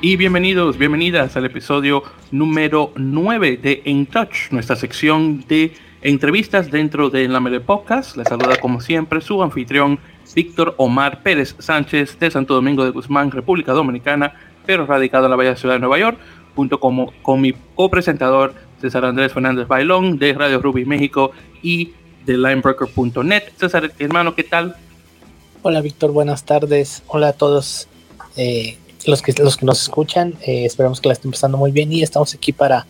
y bienvenidos, bienvenidas al episodio número 9 de In Touch, nuestra sección de entrevistas dentro de la Mere Podcast. Les saluda como siempre su anfitrión Víctor Omar Pérez Sánchez de Santo Domingo de Guzmán, República Dominicana, pero radicado en la bella ciudad de Nueva York, junto con, con mi copresentador César Andrés Fernández Bailón de Radio Ruby México y de linebroker.net. César, hermano, ¿qué tal? Hola Víctor, buenas tardes. Hola a todos. Eh, los que, los que nos escuchan, eh, esperamos que la estén pasando muy bien y estamos aquí para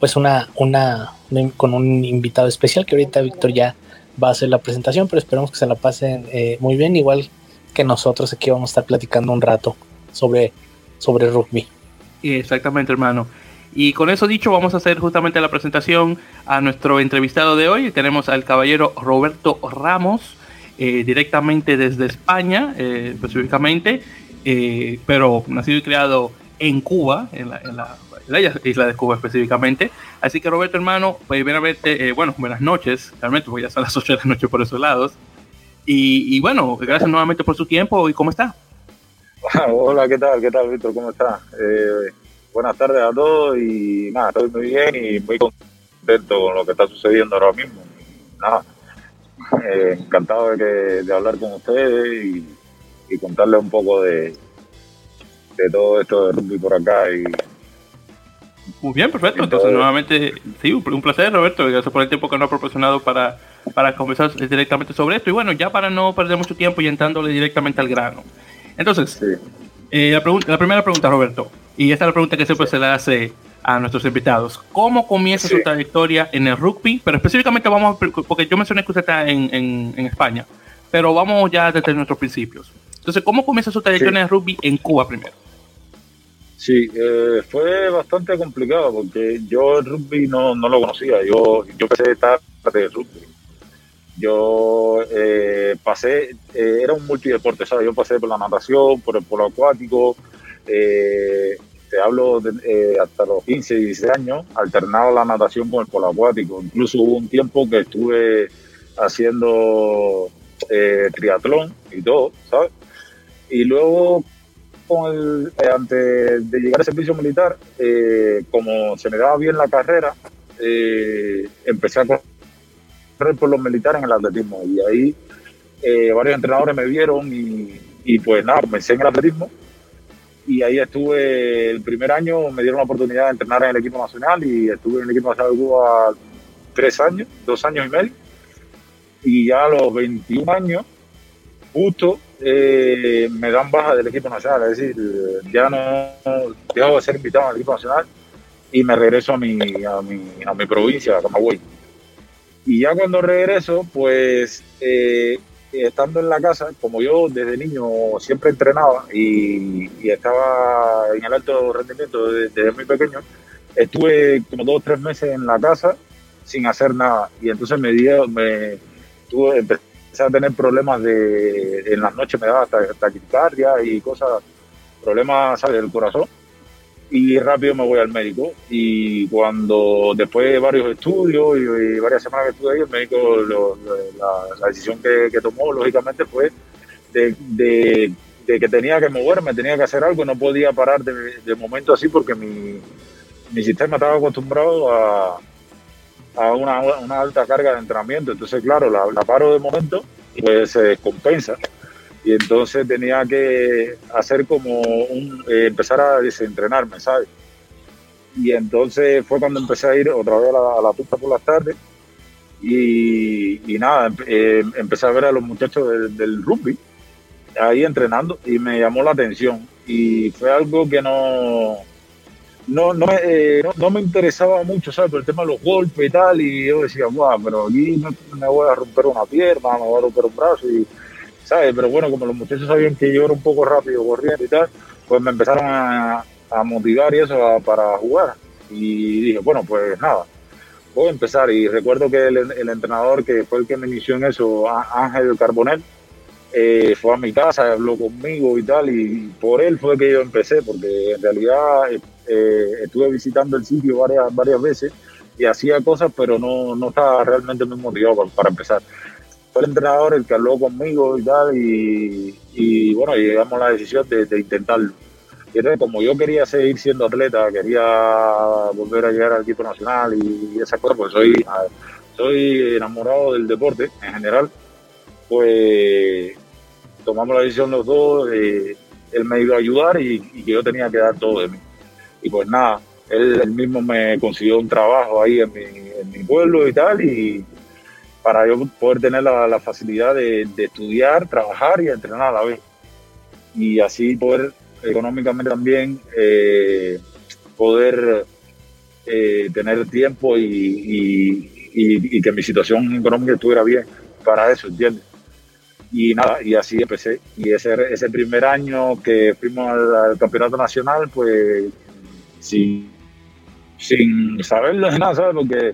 pues una, una, con un invitado especial que ahorita Víctor ya va a hacer la presentación, pero esperamos que se la pasen eh, muy bien, igual que nosotros aquí vamos a estar platicando un rato sobre, sobre rugby. Exactamente, hermano. Y con eso dicho, vamos a hacer justamente la presentación a nuestro entrevistado de hoy. Tenemos al caballero Roberto Ramos, eh, directamente desde España, específicamente. Eh, pero nacido y creado en Cuba, en la, isla de Cuba específicamente. Así que Roberto, hermano, pues verte, eh, bueno, buenas noches, realmente, porque ya son las 8 de la noche por esos lados. Y, bueno, gracias nuevamente por su tiempo y cómo está. Hola, ¿qué tal? ¿Qué tal, Víctor? ¿Cómo está? Eh, buenas tardes a todos y nada, estoy muy bien y muy contento con lo que está sucediendo ahora mismo. Nada, encantado de, de hablar con ustedes y y contarle un poco de, de todo esto de rugby por acá. Y, Muy bien, perfecto. Entonces, nuevamente, sí, un placer, Roberto. Gracias por el tiempo que nos ha proporcionado para, para conversar directamente sobre esto. Y bueno, ya para no perder mucho tiempo y entrándole directamente al grano. Entonces, eh, la, pregunta, la primera pregunta, Roberto, y esta es la pregunta que siempre se le hace a nuestros invitados. ¿Cómo comienza su trayectoria en el rugby? Pero específicamente vamos, porque yo mencioné que usted está en, en, en España, pero vamos ya desde nuestros principios. Entonces, ¿cómo comienza su trayectoria en rugby en Cuba primero? Sí, eh, fue bastante complicado porque yo el rugby no, no lo conocía. Yo, yo empecé tarde de rugby. Yo eh, pasé, eh, era un multideporte, ¿sabes? Yo pasé por la natación, por el polo acuático. te hablo de, hasta los 15, 16 años, alternaba la natación con el polo acuático. Incluso hubo un tiempo que estuve haciendo triatlón y todo, ¿sabes? Y luego, eh, antes de llegar al servicio militar, eh, como se me daba bien la carrera, eh, empecé a correr por los militares en el atletismo. Y ahí varios entrenadores me vieron y, pues nada, comencé en el atletismo. Y ahí estuve el primer año, me dieron la oportunidad de entrenar en el equipo nacional y estuve en el equipo nacional de Cuba tres años, dos años y medio. Y ya a los 21 años, justo eh, me dan baja del equipo nacional, es decir, ya no dejo de ser invitado al equipo nacional y me regreso a mi, a mi, a mi provincia, a Camagüey. Y ya cuando regreso, pues eh, estando en la casa, como yo desde niño siempre entrenaba y, estaba en el alto rendimiento desde, muy pequeño, estuve como dos o tres meses en la casa sin hacer nada. Y entonces me, dio, me tuve, empecé a tener problemas de, en las noches me daba taquicardia y cosas, problemas ¿sabes? del corazón. Y rápido me voy al médico. Y cuando, después de varios estudios y, varias semanas que estuve ahí, el médico, la, decisión que, tomó, lógicamente, fue de, que tenía que moverme, tenía que hacer algo, no podía parar de, momento así porque mi, mi sistema estaba acostumbrado a, a una, una, alta carga de entrenamiento. Entonces, claro, la, paro de momento, pues se descompensa. Y entonces tenía que hacer como un, eh, empezar a desentrenarme, ¿sabes? Y entonces fue cuando empecé a ir otra vez a la, pista por las tardes. Y, y nada, eh, empecé a ver a los muchachos del rugby ahí entrenando y me llamó la atención. Y fue algo que no, no, no, eh, no, no, me interesaba mucho, ¿sabes? Por el tema de los golpes y tal, y yo decía, guau, pero aquí me, voy a romper una pierna, me voy a romper un brazo, y, ¿sabes? Pero bueno, como los muchachos sabían que yo era un poco rápido corriendo y tal, pues me empezaron a, a motivar y eso para jugar. Y dije, bueno, pues nada, voy a empezar. Y recuerdo que el, el entrenador que fue el que me inició en eso, Ángel Carbonel, eh, fue a mi casa, habló conmigo y tal, y por él fue que yo empecé, porque en realidad eh, estuve visitando el sitio varias, varias veces y hacía cosas, pero no, no estaba realmente muy motivado para, empezar. Fue el entrenador el que habló conmigo y tal, y, y bueno, llegamos a la decisión de, intentarlo. Y entonces, como yo quería seguir siendo atleta, quería volver a llegar al equipo nacional y esas cosas, pues soy, soy enamorado del deporte en general, pues tomamos la decisión los dos, él me iba a ayudar y, que yo tenía que dar todo de mí. Y pues nada, él, mismo me consiguió un trabajo ahí en mi, en mi, pueblo y tal, y para yo poder tener la, facilidad de, estudiar, trabajar y entrenar a la vez. Y así poder económicamente también eh, poder eh, tener tiempo y, y, que mi situación económica estuviera bien para eso, ¿entiendes? Y nada, y así empecé. Y ese, ese primer año que fuimos al, campeonato nacional, pues sin, sin saberlo de nada, ¿sabes? Porque,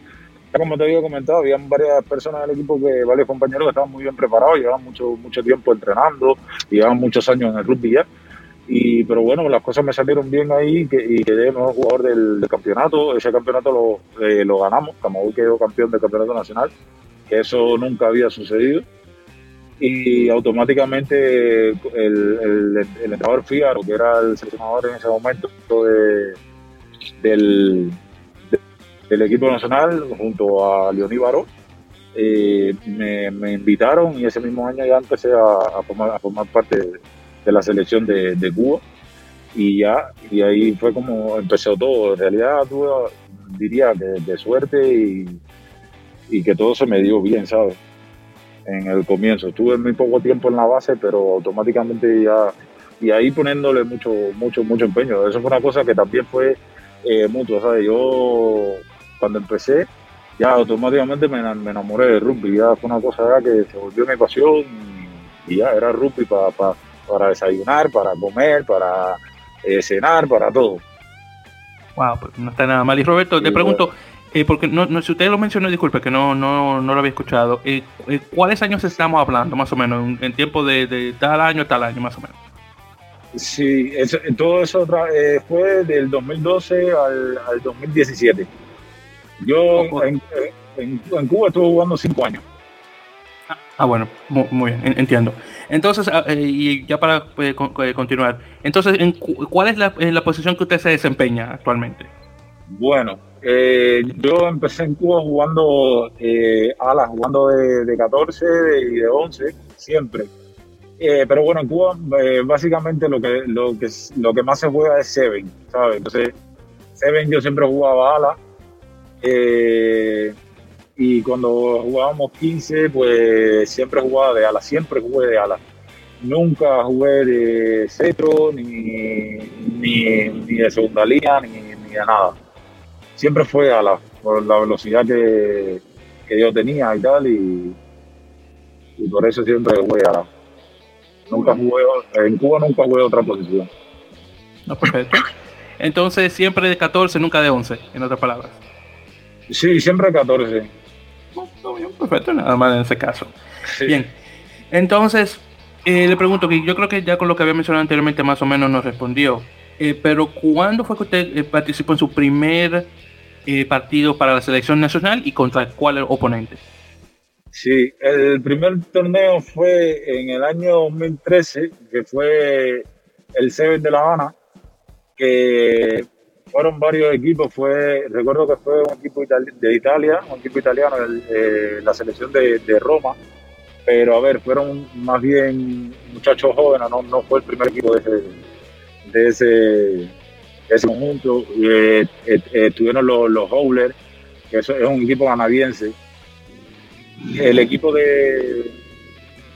como te había comentado, había varias personas del equipo, que varios compañeros que estaban muy bien preparados, llevaban mucho, mucho tiempo entrenando, llevaban muchos años en el rugby ya. Y, pero bueno, las cosas me salieron bien ahí y quedé mejor jugador del, campeonato. Ese campeonato lo, eh, lo ganamos. Camagüey quedó campeón del campeonato nacional, que eso nunca había sucedido. Y automáticamente el, el, el entrenador Fígaro, que era el seleccionador en ese momento de, del, del equipo nacional, junto a Leoní Baró, eh, me, me, invitaron y ese mismo año ya empecé a, formar, a formar parte de de la selección de, de, Cuba y ya, y ahí fue como empezó todo. En realidad tuve, diría que de suerte y, y que todo se me dio bien, ¿sabes? En el comienzo. Estuve muy poco tiempo en la base, pero automáticamente ya, y ahí poniéndole mucho, mucho, mucho empeño. Eso fue una cosa que también fue eh, mutuo, ¿sabes? Yo cuando empecé, ya automáticamente me, me enamoré del rugby, ya fue una cosa que se volvió mi pasión y, ya era rugby para para desayunar, para comer, para eh, cenar, para todo. Wow, pues no está nada mal. Y Roberto, te pregunto, eh, porque no, no, si usted lo mencionó, disculpe, que no, no, no lo había escuchado, eh, ¿cuáles años estamos hablando, más o menos, en, tiempo de, tal año tal año, más o menos? Sí, todo eso fue del 2012 al, al 2017. Yo en, en, en Cuba estuve jugando cinco años. Ah, bueno, muy, bien, entiendo. Entonces, ah, eh, y ya para eh, eh, continuar, entonces, ¿cuál es la, posición que usted se desempeña actualmente? Bueno, yo empecé en Cuba jugando alas, jugando de, 14 y de 11, siempre. Pero bueno, en Cuba básicamente lo que, lo, que, lo que más se juega es Seven, ¿sabes? Entonces, Seven yo siempre jugaba alas y cuando jugábamos 15, pues siempre jugaba de ala, siempre jugué de ala. Nunca jugué de cetro, ni, ni, de segunda línea, ni, ni, de nada. Siempre fue ala, por la velocidad que, que yo tenía y tal, y, y por eso siempre jugué ala. Nunca jugué, en Cuba nunca jugué otra posición. No, perfecto. Entonces siempre de 14, nunca de 11, en otras palabras. Sí, siempre de 14 perfecto, nada más en ese caso. Bien, entonces eh, le pregunto que yo creo que ya con lo que había mencionado anteriormente más o menos nos respondió. Eh, pero ¿cuándo fue que usted eh, participó en su primer partido para la selección nacional y contra cuál oponente? Sí, el primer torneo fue en el año 2013, que fue el Seven de La Habana, que fueron varios equipos, fue, recuerdo que fue un equipo de Italia, un equipo italiano, eh, la selección de, Roma, pero a ver, fueron más bien muchachos jóvenes, no, no fue el primer equipo de ese, de ese, conjunto. Eh, eh, estuvieron los, los Howlers, que es un equipo canadiense. El equipo de,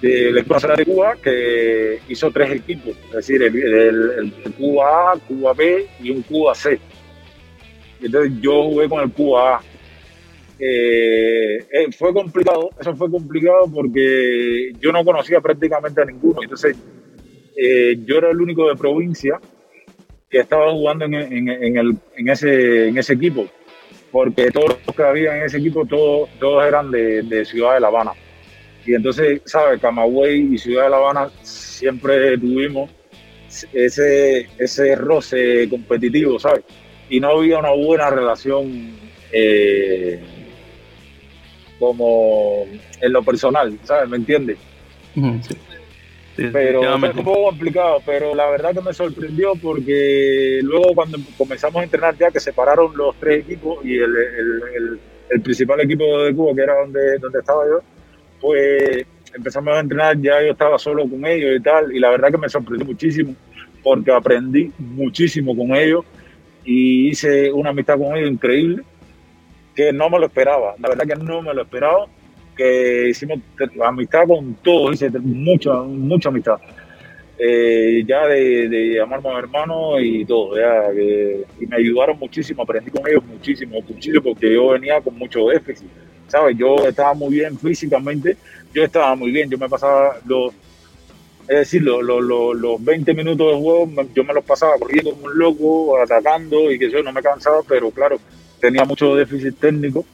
equipo nacional de Cuba que hizo tres equipos, es decir, el, Cuba A, Cuba B y un Cuba C. Entonces yo jugué con el Cuba A. Eh, eh, fue complicado, eso fue complicado porque yo no conocía prácticamente a ninguno. Entonces eh, yo era el único de provincia que estaba jugando en, en, el, en, ese, en ese equipo, porque todos los que había en ese equipo, todos, todos eran de, Ciudad de La Habana. Y entonces, ¿sabes? Camagüey y Ciudad de La Habana siempre tuvimos ese, ese roce competitivo, ¿sabes? Y no había una buena relación eh, como en lo personal, ¿sabes? ¿Me entiendes? Pero fue un poco complicado, pero la verdad que me sorprendió porque luego cuando comenzamos a entrenar ya que separaron los tres equipos y el, el, el, principal equipo de Cuba, que era donde, donde estaba yo, pues empezamos a entrenar, ya yo estaba solo con ellos y tal, y la verdad que me sorprendió muchísimo porque aprendí muchísimo con ellos y hice una amistad con ellos increíble que no me lo esperaba, la verdad que no me lo esperaba que hicimos amistad con todos, mucha, mucha amistad. Eh, ya de, de llamarme hermano y todo, ya, y me ayudaron muchísimo, aprendí con ellos muchísimo, muchísimo, porque yo venía con mucho déficit, ¿sabes? Yo estaba muy bien físicamente, yo estaba muy bien, yo me pasaba los, es decir, los, los, los 20 minutos de juego, yo me los pasaba corriendo como un loco, atacando y que yo no me cansaba, pero claro, tenía mucho déficit técnico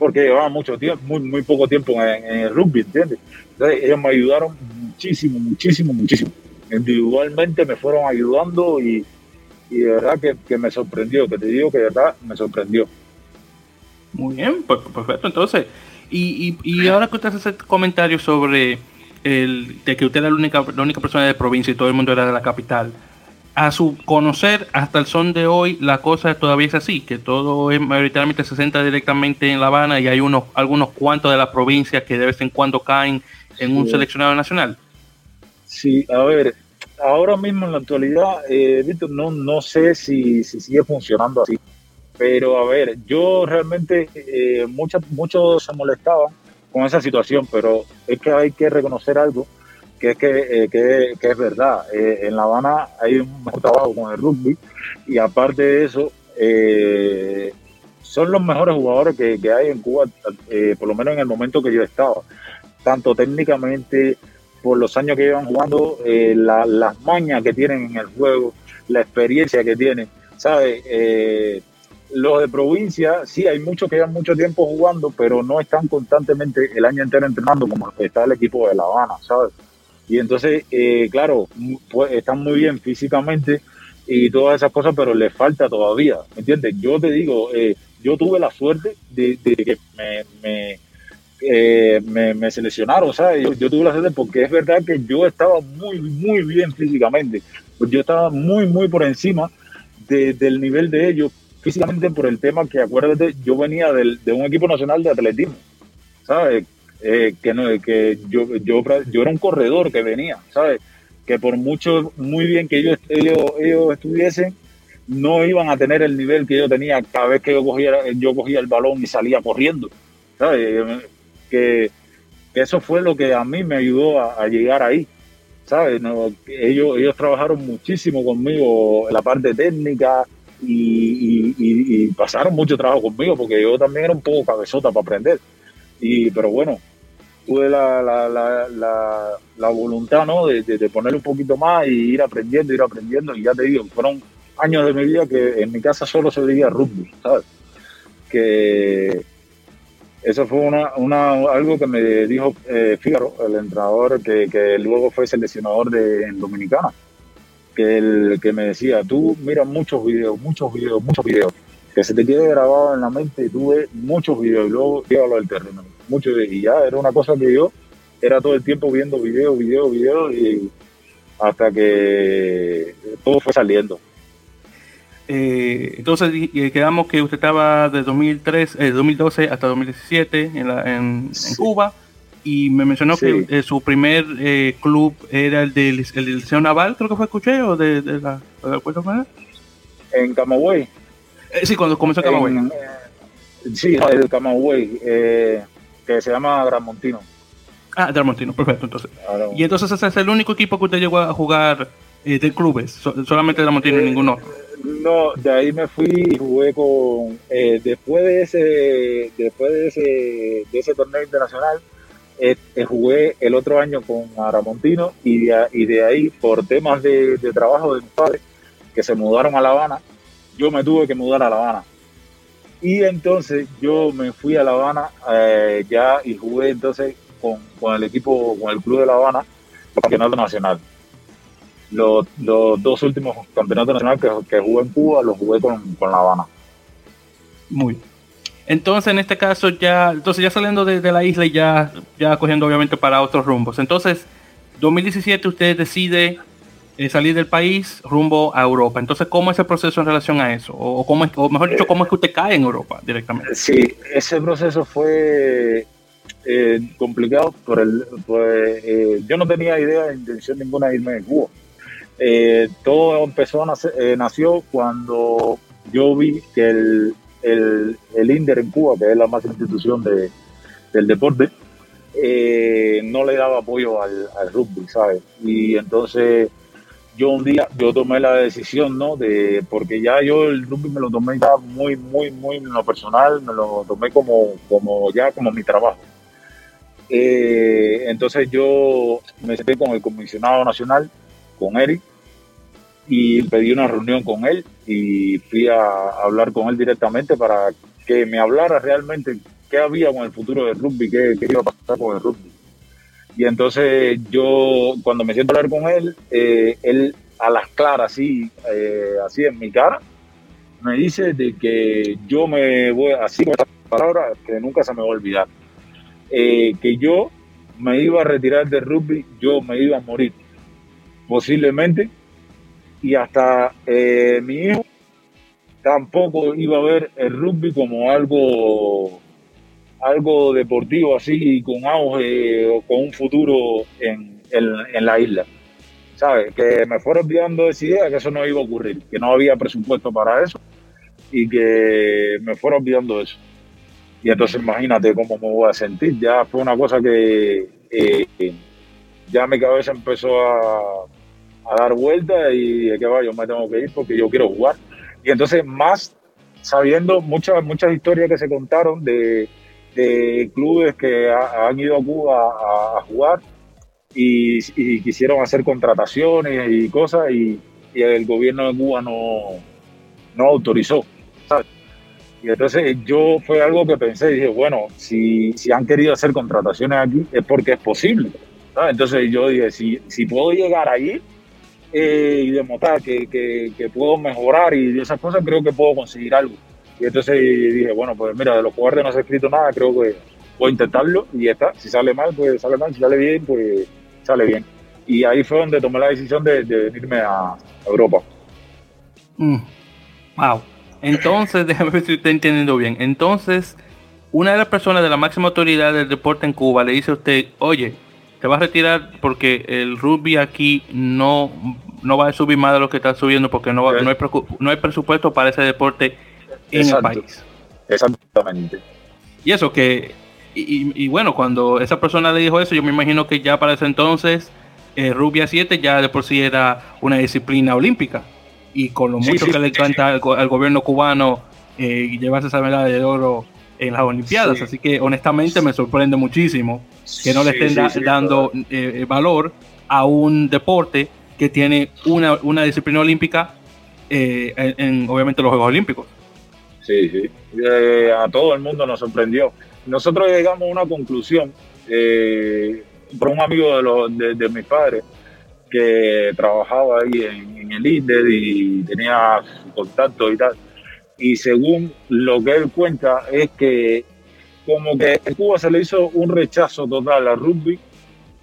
porque llevaba mucho tiempo, muy, muy poco tiempo en, el rugby, ¿entiendes? Entonces ellos me ayudaron muchísimo, muchísimo, muchísimo. Individualmente me fueron ayudando y, de verdad que, me sorprendió, que te digo que de verdad me sorprendió. Muy bien, pues, perfecto. Entonces, y, y, ahora que usted hace ese comentario sobre el de que usted era la única, la única persona de provincia y todo el mundo era de la capital, a su conocer hasta el son de hoy la cosa todavía es así, que todo es mayoritariamente se centra directamente en La Habana y hay unos algunos cuantos de las provincias que de vez en cuando caen en un seleccionado nacional. Sí, a ver, ahora mismo en la actualidad, eh, Víctor, no, no sé si, si, sigue funcionando así, pero a ver, yo realmente, eh, muchos, muchos se molestaban con esa situación, pero es que hay que reconocer algo que es, que, eh, es verdad. Eh, en La Habana hay un mejor trabajo con el rugby y aparte de eso, eh, son los mejores jugadores que, hay en Cuba, por lo menos en el momento que yo estaba. Tanto técnicamente, por los años que llevan jugando, las mañas que tienen en el juego, la experiencia que tienen, ¿sabes? los de provincia, sí, hay muchos que llevan mucho tiempo jugando, pero no están constantemente el año entero entrenando como está el equipo de La Habana, ¿sabes? Y entonces, eh, claro, pues, están muy bien físicamente y todas esas cosas, pero les falta todavía, ¿me entiendes? Yo te digo, eh, yo tuve la suerte de, que me, me, eh, me, seleccionaron, ¿sabes? Yo, yo, tuve la suerte porque es verdad que yo estaba muy, muy bien físicamente. Pues yo estaba muy, muy por encima del nivel de ellos, físicamente por el tema que, acuérdate, yo venía del, de un equipo nacional de atletismo, ¿sabes? Eh, que, no, que yo, yo, yo era un corredor que venía, ¿sabes? Que por mucho, muy bien que ellos, ellos, estuviesen, no iban a tener el nivel que yo tenía cada vez que yo cogía, yo cogía el balón y salía corriendo, ¿sabes? Que, eso fue lo que a mí me ayudó a, llegar ahí, ¿sabes? ellos, ellos trabajaron muchísimo conmigo en la parte técnica y, y, pasaron mucho trabajo conmigo porque yo también era un poco cabezota para aprender. Y, pero bueno, tuve la, la, la, la, voluntad ¿no? De, de, ponerle un poquito más y ir aprendiendo, ir aprendiendo. Y ya te digo, fueron años de mi vida que en mi casa solo se veía rugby, ¿sabes? Que eso fue una, una, algo que me dijo eh, el entrenador que, que, luego fue seleccionador de en Dominicana, que, el, que me decía, tú mira muchos videos, muchos videos, muchos videos, que se te quede grabado en la mente ves muchos videos y luego llévalo al terreno mucho y ya era una cosa que yo era todo el tiempo viendo videos, videos, videos y hasta que todo fue saliendo. Eh, entonces quedamos que usted estaba de 2003, 2012 hasta 2017 en, la, en, Cuba y me mencionó que eh, su primer eh, club era el del, el Liceo Naval, creo que fue escuché, o de, de la, de En Camagüey. Sí, cuando comenzó Camagüey. sí, el Camagüey. Eh, que se llama Gran Montino. Ah, Gran Montino, perfecto. Entonces. y entonces ese es el único equipo que usted llegó a jugar eh, de clubes, solamente Gran Montino y eh, ninguno. No, de ahí me fui y jugué con eh, después de ese después de ese de ese torneo internacional jugué el otro año con Aramontino y de, y de ahí por temas de, de trabajo de mis padres que se mudaron a La Habana, yo me tuve que mudar a La Habana y entonces yo me fui a La Habana eh, ya y jugué entonces con, con, el equipo, con el Club de La Habana, el campeonato nacional. Los, los dos últimos campeonatos nacionales que, que, jugué en Cuba los jugué con, con La Habana. Muy entonces, en este caso, ya, entonces ya saliendo de, la isla y ya, ya cogiendo obviamente para otros rumbos. Entonces, 2017 usted decide salir del país rumbo a Europa. Entonces, ¿cómo es el proceso en relación a eso? O, cómo es, o mejor dicho, ¿cómo es que usted cae en Europa directamente? Sí, ese proceso fue eh, complicado por el eh, yo no tenía idea de intención ninguna de irme de Cuba todo empezó nació cuando yo vi que el, el, el INDER en Cuba que es la más institución de, del deporte no le daba apoyo al rugby sabes y entonces yo un día, yo tomé la decisión, ¿no? De, porque ya yo el rugby me lo tomé ya muy, muy, muy en lo personal, me lo tomé como, como ya como mi trabajo. Eh, entonces yo me senté con el comisionado nacional, con Eric, y pedí una reunión con él y fui a hablar con él directamente para que me hablara realmente qué había con el futuro del rugby, qué, qué iba a pasar con el rugby. Y entonces yo, cuando me siento a hablar con él, eh, él a las claras, así, eh, así en mi cara, me dice de que yo me voy, así con esta palabra, que nunca se me va a olvidar, eh, que yo me iba a retirar del rugby, yo me iba a morir, posiblemente, y hasta mi hijo tampoco iba a ver el rugby como algo algo deportivo así con auge o con un futuro en, en, la isla. ¿Sabes? Que me fuera olvidando esa idea que eso no iba a ocurrir, que no había presupuesto para eso y que me fuera olvidando eso. Y entonces imagínate cómo me voy a sentir. Ya fue una cosa que eh, ya mi cabeza empezó a, a dar vueltas y de que va, yo me tengo que ir porque yo quiero jugar. Y entonces más sabiendo muchas, muchas historias que se contaron de, de clubes que han ido a Cuba a, jugar y, quisieron hacer contrataciones y cosas y, el gobierno de Cuba no, no autorizó. Y entonces yo fue algo que pensé, dije, bueno, si, si han querido hacer contrataciones aquí es porque es posible. Entonces yo dije, si, si puedo llegar ahí eh, y demostrar que, que, que, puedo mejorar y esas cosas, creo que puedo conseguir algo. Y entonces dije, bueno, pues mira, de los jugadores no se ha escrito nada, creo que voy a intentarlo y ya está. Si sale mal, pues sale mal, si sale bien, pues sale bien. Y ahí fue donde tomé la decisión de, de venirme a Europa. Mm. Wow. Entonces, déjame ver si estoy entendiendo bien. Entonces, una de las personas de la máxima autoridad del deporte en Cuba le dice a usted, oye, te vas a retirar porque el rugby aquí no, no va a subir más de lo que está subiendo porque no, no, hay, no hay presupuesto para ese deporte en el país. Exactamente. Y eso que, y, bueno, cuando esa persona le dijo eso, yo me imagino que ya para ese entonces eh, Rubia 7 ya de por sí era una disciplina olímpica. Y con lo mucho que le encanta al, gobierno cubano eh, llevarse esa medalla de oro en las Olimpiadas. Así que honestamente me sorprende muchísimo que no le estén dando eh, valor a un deporte que tiene una, una disciplina olímpica en, obviamente los Juegos Olímpicos. Sí, sí. Eh, a todo el mundo nos sorprendió. Nosotros llegamos a una conclusión eh, por un amigo de, los, de, mis padres que trabajaba ahí en, el INDER y tenía su contacto y tal. Y según lo que él cuenta es que como que en Cuba se le hizo un rechazo total al rugby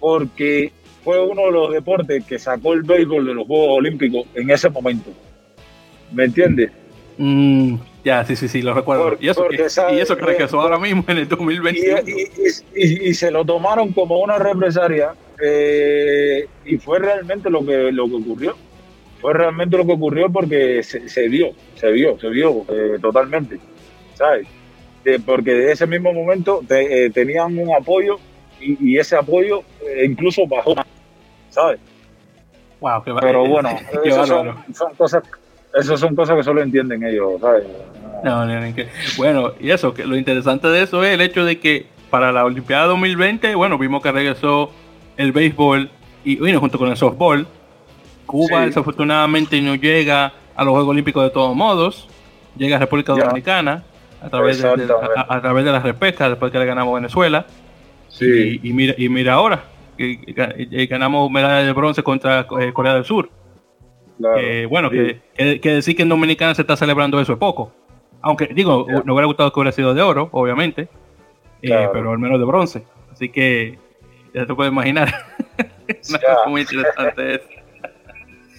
porque fue uno de los deportes que sacó el béisbol de los Juegos Olímpicos en ese momento. ¿Me entiendes? Mm, ya, sí, sí, sí, lo recuerdo. y eso, que, y eso que ahora mismo en el 2021. Y, se lo tomaron como una represalia eh, y fue realmente lo que, lo que ocurrió. Fue realmente lo que ocurrió porque se, se vio, se vio, se vio eh, totalmente, ¿sabes? porque de ese mismo momento eh, tenían un apoyo y, ese apoyo incluso bajó, ¿sabes? Wow, qué Pero bueno, son cosas esas son cosas que solo entienden ellos, ¿sabes? Bueno, y eso, que lo interesante de eso es el hecho de que para la Olimpiada 2020, bueno, vimos que regresó el béisbol y bueno, junto con el softball. Cuba desafortunadamente no llega a los Juegos Olímpicos de todos modos, llega a República Dominicana a través, de, a, través de las repescas después que le ganamos a Venezuela. Sí. Y, mira, y mira ahora, que, ganamos medalla de bronce contra eh, Corea del Sur bueno, que, decir que en Dominicana se está celebrando eso es poco. Aunque, digo, no hubiera gustado que hubiera sido de oro, obviamente, eh, pero al menos de bronce. Así que ya te puedes imaginar. muy interesante eso.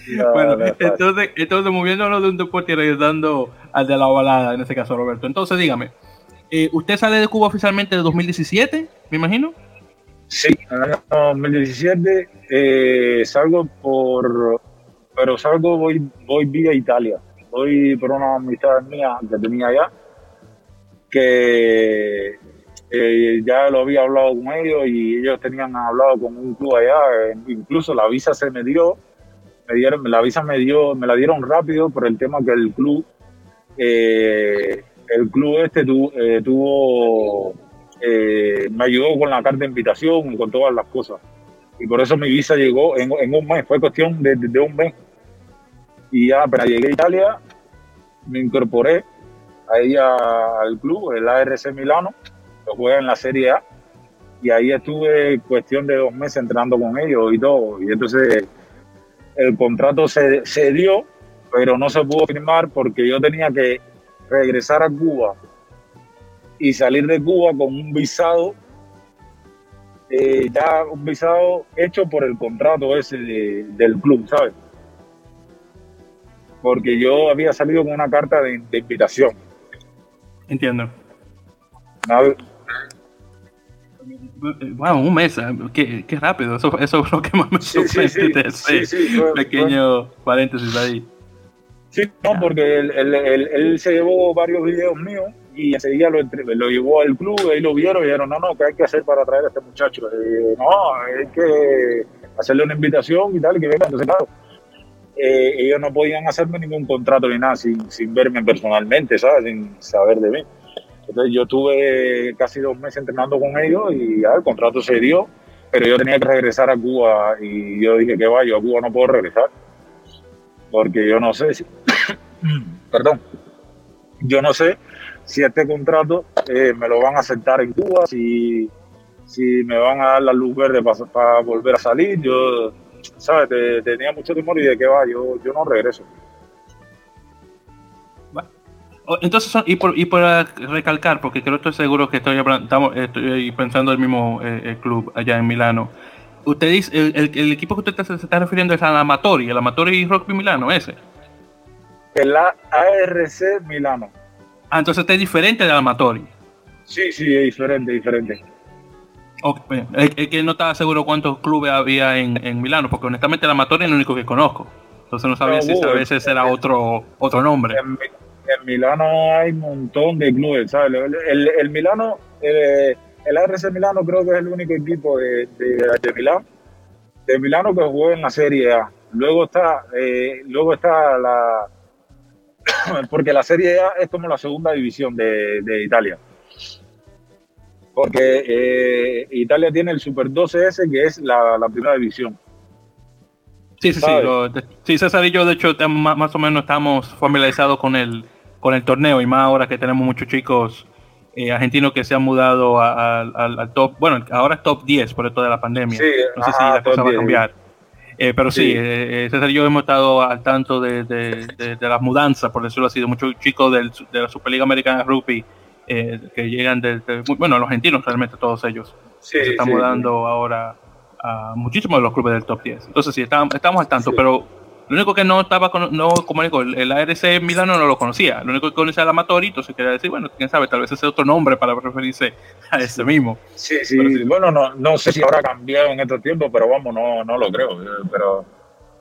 bueno, entonces, entonces moviéndonos de un deporte y regresando al de la balada, en este caso, Roberto. Entonces, dígame, eh, ¿usted sale de Cuba oficialmente de 2017, me imagino? Sí, en el año 2017 eh, salgo por, pero salgo, voy, voy vía Italia. Voy por una amistad mía que tenía allá, que ya lo había hablado con ellos y ellos tenían hablado con un club allá. Incluso la visa se me dio me dieron, la visa me dio, me la dieron rápido por el tema que el club, eh, el club este eh, tuvo, eh, me ayudó con la carta de invitación y con todas las cosas. Y por eso mi visa llegó en, un mes, fue cuestión de, un mes. Y ya, pero llegué a Italia, me incorporé ahí al club, el ARC Milano, que juega en la Serie A. Y ahí estuve cuestión de dos meses entrenando con ellos y todo. Y entonces el contrato se, se dio, pero no se pudo firmar porque yo tenía que regresar a Cuba y salir de Cuba con un visado, eh, ya un visado hecho por el contrato ese del club, ¿sabes? Porque yo había salido con una carta de, invitación. Entiendo. Bueno, un mes, eh, qué, qué rápido, eso, eso es lo que más me sorprende sí, sí, pequeño paréntesis ahí. Sí, no, porque él, él, él, se llevó varios videos míos y enseguida lo, lo llevó al club, ahí lo vieron y dijeron, no, no, ¿qué hay que hacer para traer a este muchacho? no, hay que hacerle una invitación y tal, y que venga. Entonces, claro, eh, ellos no podían hacerme ningún contrato ni nada sin, sin verme personalmente, ¿sabes? Sin saber de mí. Entonces yo tuve casi dos meses entrenando con ellos y el contrato se dio, pero yo tenía que regresar a Cuba y yo dije que va, yo a Cuba no puedo regresar, porque yo no sé si, perdón, yo no sé si este contrato eh, me lo van a aceptar en Cuba, si, si me van a dar la luz verde para, volver a salir, yo, ¿sabes? tenía mucho temor y de que va, yo, yo no regreso. Entonces, y por, y por recalcar, porque creo que estoy seguro que estoy, estamos, estoy pensando el mismo eh, club allá en Milano. Usted dice, el, equipo que usted se está refiriendo es al Amatori, el Amatori Rugby Milano, ese. El ARC Milano. Ah, entonces este es diferente del Amatori. Sí, sí, es diferente, diferente. Okay. Es, que no estaba seguro cuántos clubes había en, en Milano, porque honestamente el Amatori es el único que conozco. Entonces no sabía si a veces era otro, otro nombre en Milano hay un montón de clubes, ¿sabes? El, Milano, el, el, ARC Milano creo que es el único equipo de, de, Milán, de Milano que juega en la Serie A. Luego está, eh, luego está la, porque la Serie A es como la segunda división de, Italia. Porque eh, Italia tiene el Super 12S, que es la, primera división. Sí, sí, sí, sí. César y yo, de hecho, más, o menos estamos familiarizados con el, con el torneo y más ahora que tenemos muchos chicos eh, argentinos que se han mudado al top, bueno, ahora es top 10 por esto de la pandemia. no sé si la cosa va a cambiar. Eh, pero sí, eh, César y yo hemos estado al tanto de, de, las mudanzas, por decirlo así, de muchos chicos del, de la Superliga Americana Rugby que llegan de, bueno, los argentinos realmente, todos ellos. se están mudando ahora a muchísimos de los clubes del top 10. Entonces sí, estamos, estamos al tanto, pero lo único que no estaba, con, no, como digo, el, ARC Milano no lo conocía. Lo único que conocía era Amatori, entonces quería decir, bueno, quién sabe, tal vez ese otro nombre para referirse a ese mismo. Sí, sí, bueno, no, no sé si habrá cambiado en estos tiempos, pero vamos, no, no lo creo. Pero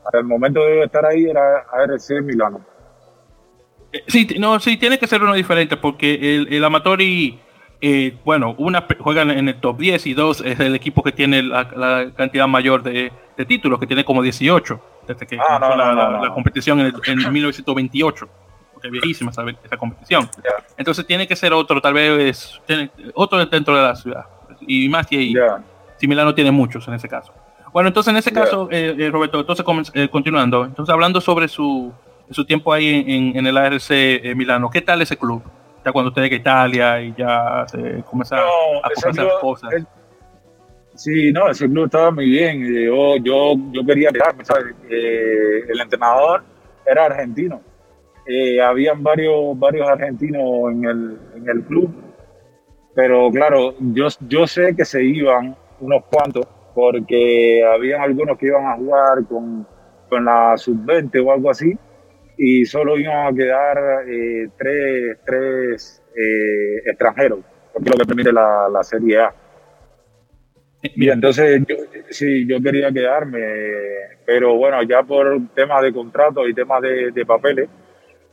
hasta el momento de estar ahí era ARC Milano. Sí, no, sí, tiene que ser uno diferente, porque el, el Amatori, eh, bueno, una juega en el top 10 y dos es el equipo que tiene la, cantidad mayor de, de títulos, que tiene como 18 desde que ah, la, competición en, 1928, porque es viejísima esa, esa competición. Entonces tiene que ser otro, tal vez otro dentro de la ciudad. Y más si, si Milano tiene muchos en ese caso. Bueno, entonces en ese caso, eh, eh, Roberto, entonces eh, continuando, entonces hablando sobre su, su tiempo ahí en, en el ARC Milano, ¿qué tal ese club? Ya cuando usted llega a Italia y ya se comienza a hacer cosas. Sí, no, ese club estaba muy bien. Yo, yo, yo quería quedarme, ¿sabes? Eh, el entrenador era argentino. Eh, habían varios, varios argentinos en el, en el club, pero claro, yo, yo sé que se iban unos cuantos porque habían algunos que iban a jugar con, con la sub-20 o algo así, y solo iban a quedar eh, tres, tres eh, extranjeros, porque es lo que permite la, la Serie A. Y entonces yo, sí, yo quería quedarme, pero bueno, ya por temas de contrato y temas de, de papeles,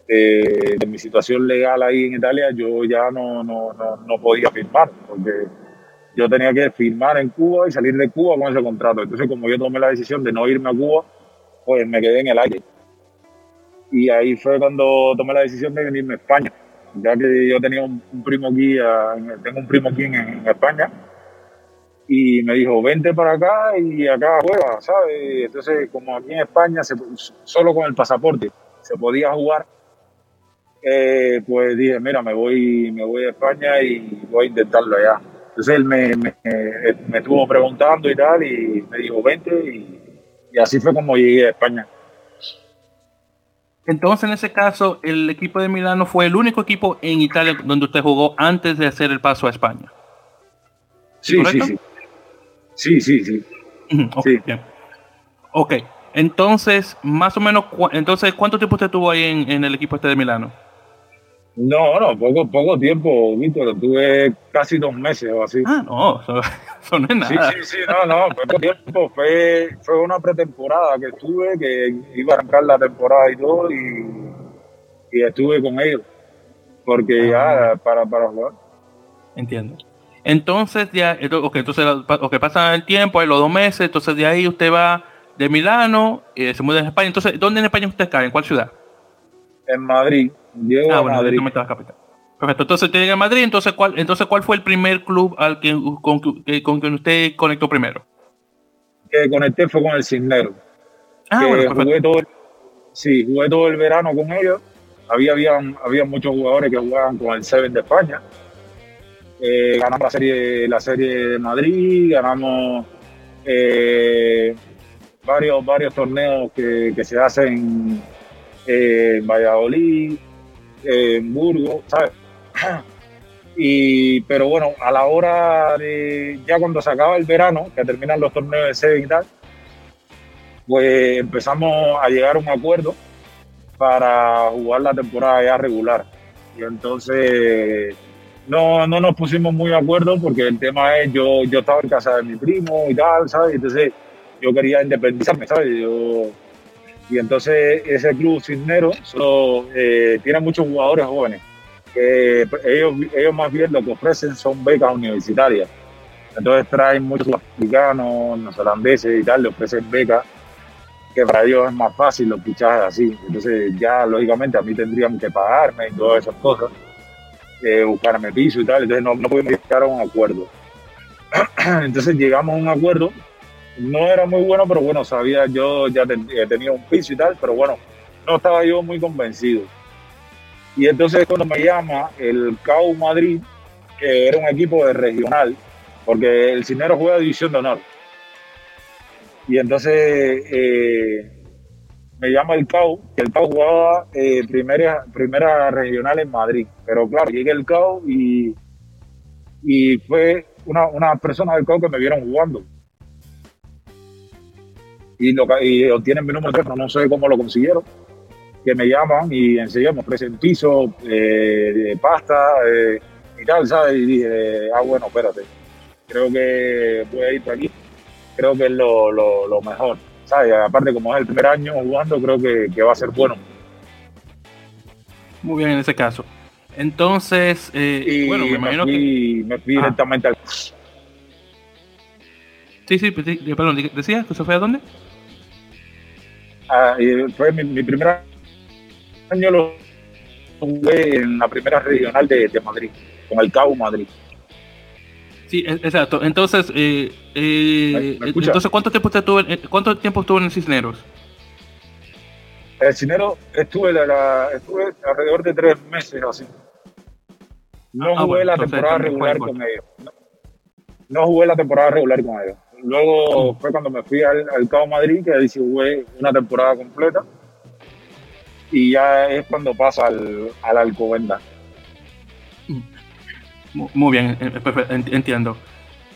eh, de mi situación legal ahí en Italia, yo ya no, no, no, no, podía firmar, porque yo tenía que firmar en Cuba y salir de Cuba con ese contrato. Entonces, como yo tomé la decisión de no irme a Cuba, pues me quedé en el aire. Y ahí fue cuando tomé la decisión de venirme a España, ya que yo tenía un, primo aquí, tengo un primo aquí en España, y me dijo, vente para acá y acá juega, ¿sabes? Entonces, como aquí en España, solo con el pasaporte se podía jugar, eh, pues dije, mira, me voy, me voy a España y voy a intentarlo allá. Entonces él me, me, me estuvo preguntando y tal, y me dijo, vente, y, y así fue como llegué a España. Entonces, en ese caso, el equipo de Milano fue el único equipo en Italia donde usted jugó antes de hacer el paso a España. Sí, sí, sí. Sí, sí, sí. Okay, sí. ok, entonces, más o menos, entonces, ¿cuánto tiempo usted estuvo ahí en, el equipo este de Milano? No, no, poco, poco tiempo, Víctor. Tuve casi dos meses o así. Ah, no, eso, no es nada. Sí, sí, sí, no, no, poco tiempo. Fue, fue una pretemporada que estuve, que iba a arrancar la temporada y todo, y, y estuve con ellos. Porque ah. ya, para, para jugar. Entiendo. Entonces, ya, okay, entonces, que pasa el tiempo, hay los dos meses, entonces de ahí usted va de Milano, y se muda a España. Entonces, ¿dónde en España usted cae? ¿En cuál ciudad? En Madrid. Llego ah, a bueno, Madrid. Perfecto. Entonces usted llega a Madrid, entonces ¿cuál, entonces ¿cuál fue el primer club al que, con, con que usted conectó primero? Que conecté fue con el Cisnero. Ah, bueno, jugué todo sí, jugué todo el verano con ellos. Había, había, había muchos jugadores que jugaban con el Seven de España eh, ganamos la serie, la serie de Madrid, ganamos eh, varios, varios torneos que, se hacen en Valladolid, en Burgos, ¿sabes? Y, pero bueno, a la hora de, ya cuando se acaba el verano, que terminan los torneos de sede y tal, pues empezamos a llegar a un acuerdo para jugar la temporada ya regular. Y entonces no, no nos pusimos muy de acuerdo porque el tema es, yo, yo estaba en casa de mi primo y tal, ¿sabes? Entonces yo quería independizarme, ¿sabes? Yo, y entonces ese club Cisnero solo eh, tiene muchos jugadores jóvenes. Que ellos, ellos más bien lo que ofrecen son becas universitarias. Entonces traen muchos africanos, neozelandeses y tal, le ofrecen becas, que para ellos es más fácil los fichajes así. Entonces ya lógicamente a mí tendrían que pagarme y todas esas cosas eh, buscarme piso y tal, entonces no, no pudimos llegar a un acuerdo. entonces llegamos a un acuerdo, no era muy bueno, pero bueno, sabía, yo ya tenía un piso y tal, pero bueno, no estaba yo muy convencido. Y entonces cuando me llama el CAU Madrid, que era un equipo de regional, porque el Cinero juega división de honor. Y entonces eh, me llama el CAU, que el CAU jugaba eh, primera, primera regional en Madrid. Pero claro, llegué el CAU y, y fue una, una persona del CAU que me vieron jugando. Y, lo, y obtienen mi número de teléfono, no sé cómo lo consiguieron, que me llaman y enseguida me ofrecen piso, eh, pasta eh, y tal, ¿sabes? Y dije, ah, bueno, espérate, creo que voy a ir por aquí, creo que es lo, lo, lo mejor. Aparte, como es el primer año jugando, creo que, va a ser bueno. Muy bien en ese caso. Entonces, eh, bueno, me imagino que. Me fui directamente al. Sí, sí, perdón, ¿decías que se fue a dónde? Ah, fue mi, primer año lo jugué en la primera regional de, de Madrid, con el Cabo Madrid. Sí, e, exacto. Entonces, eh, eh, entonces ¿cuánto tiempo estuvo, cuánto tiempo estuvo en el Cisneros? El Cisneros estuve, estuve alrededor de tres meses así. No ah, jugué la temporada regular con ellos. No, jugué la temporada regular con ellos. Luego fue cuando me fui al, al Cabo Madrid, que ahí sí jugué una temporada completa. Y ya es cuando pasa al, al Alcobenda. Muy bien, eh, entiendo.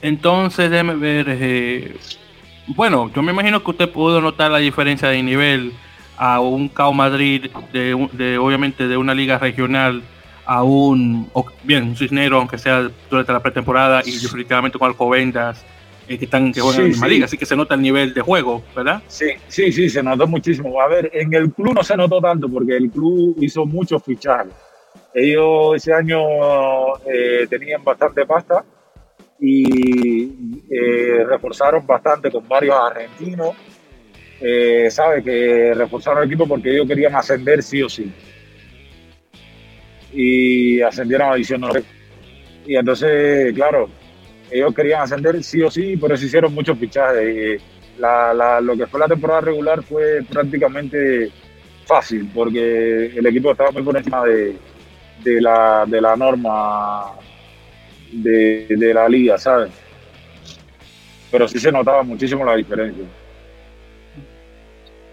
Entonces, déjeme ver. Eh, bueno, yo me imagino que usted pudo notar la diferencia de nivel a un CAO Madrid, de, obviamente de una liga regional, a un, bien, un Cisnero, aunque sea durante la pretemporada, y definitivamente con Alcobendas, eh, que están que juegan en la misma liga, así que se nota el nivel de juego, ¿verdad? Sí, sí, sí, se notó muchísimo. A ver, en el club no se notó tanto porque el club hizo muchos fichajes. Ellos ese año eh, tenían bastante pasta y eh, reforzaron bastante con varios argentinos. Eh, sabe que reforzaron el equipo porque ellos querían ascender sí o sí. Y ascendieron a División Norte. Y entonces, claro, ellos querían ascender sí o sí, por eso hicieron muchos fichajes. lo que fue la temporada regular fue prácticamente fácil, porque el equipo estaba muy por encima de, de, la, de la norma de, la liga, ¿sabes? Pero sí se notaba muchísimo la diferencia.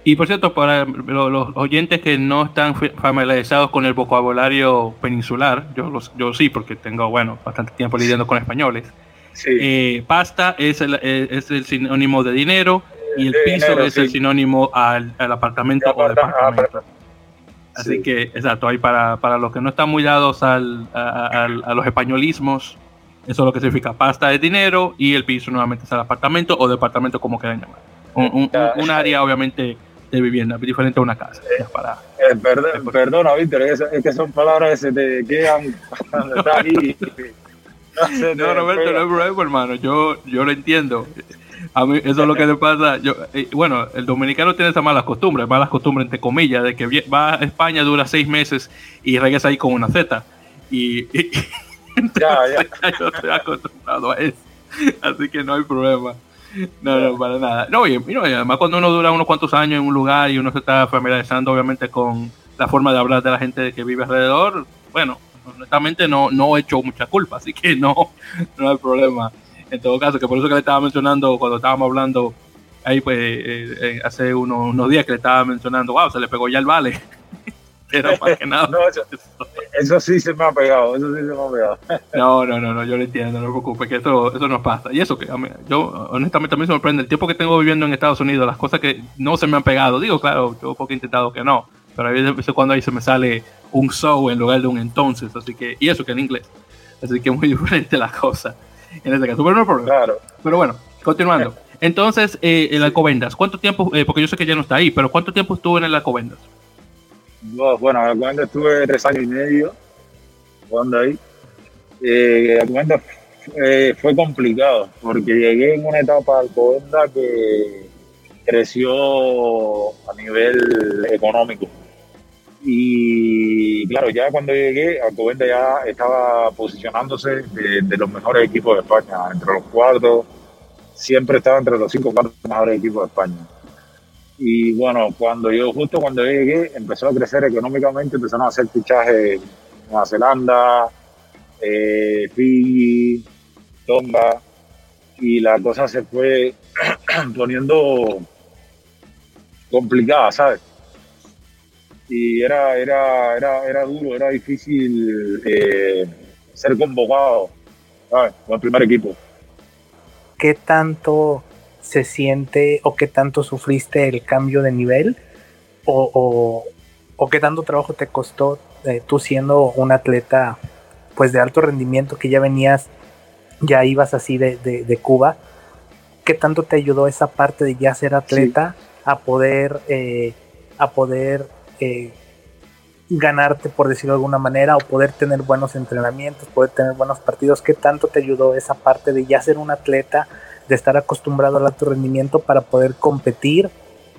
Y por cierto, para los oyentes que no están familiarizados con el vocabulario peninsular, yo, los, yo sí, porque tengo, bueno, bastante tiempo lidiando con españoles. Eh, pasta es el, es el sinónimo de dinero y el piso es el sinónimo al, apartamento o departamento. Así que, exacto, ahí para, para, los que no están muy dados al, a los españolismos, eso es lo que significa pasta de dinero y el piso nuevamente es el apartamento o departamento como quieran llamar. Un, área obviamente de vivienda, diferente a una casa. Eh, para, eh, perdona, Víctor, es, que son palabras que se te quedan estás ahí. No, Roberto, no es bravo, hermano. Yo, yo lo entiendo. A mí eso es lo que le pasa. Yo, eh, bueno, el dominicano tiene esa mala costumbre, malas costumbres entre comillas, de que va a España, dura seis meses y regresa ahí con una Z. y, ya, ya. Yo estoy acostumbrado a eso. Así que no hay problema. No, no, para nada. No, y, además cuando uno dura unos cuantos años en un lugar y uno se está familiarizando obviamente con la forma de hablar de la gente que vive alrededor, bueno, honestamente no, no he hecho mucha culpa, así que no, no hay problema. En todo caso, que por eso que le estaba mencionando cuando estábamos hablando ahí pues eh, eh, hace unos, unos días que le estaba mencionando, wow, se le pegó ya el vale. Pero más que nada. eso, sí se me ha pegado, eso sí se me ha pegado. No, no, no, no yo lo entiendo, no me preocupe, que eso, eso nos pasa. Y eso que a mí, yo honestamente a mí me sorprende el tiempo que tengo viviendo en Estados Unidos, las cosas que no se me han pegado. Digo, claro, yo poco he intentado que no, pero a veces cuando ahí se me sale un so en lugar de un entonces, así que, y eso que en inglés. Así que muy diferente la cosa. En este caso, pero no problema. Claro. Pero bueno, continuando. Entonces, eh, el Alcobendas, ¿cuánto tiempo? Eh, porque yo sé que ya no está ahí, pero ¿cuánto tiempo estuvo en el Alcobendas? bueno, cuando estuve tres años y medio jugando ahí. Eh, eh, fue complicado porque llegué en una etapa de Alcobendas que creció a nivel económico. Y claro, ya cuando llegué, Alcobendas ya estaba posicionándose de, los mejores equipos de España, entre los cuatro, siempre estaba entre los cinco cuatro mejores equipos de España. Y bueno, cuando yo, justo cuando llegué, empezó a crecer económicamente, empezaron a hacer fichajes Nueva Zelanda, eh, Fiji, Tonga, y la cosa se fue poniendo complicada, ¿sabes? Y era, era, era, era duro, era difícil eh, ser convocado, ¿sabes? Con el primer equipo. ¿Qué tanto se siente o qué tanto sufriste el cambio de nivel o, o, qué tanto trabajo te costó eh, tú siendo un atleta pues de alto rendimiento que ya venías, ya ibas así de, de, Cuba, qué tanto te ayudó esa parte de ya ser atleta a poder, eh, a poder eh, ganarte, por decirlo de alguna manera, o poder tener buenos entrenamientos, poder tener buenos partidos, qué tanto te ayudó esa parte de ya ser un atleta de estar acostumbrado al alto rendimiento para poder competir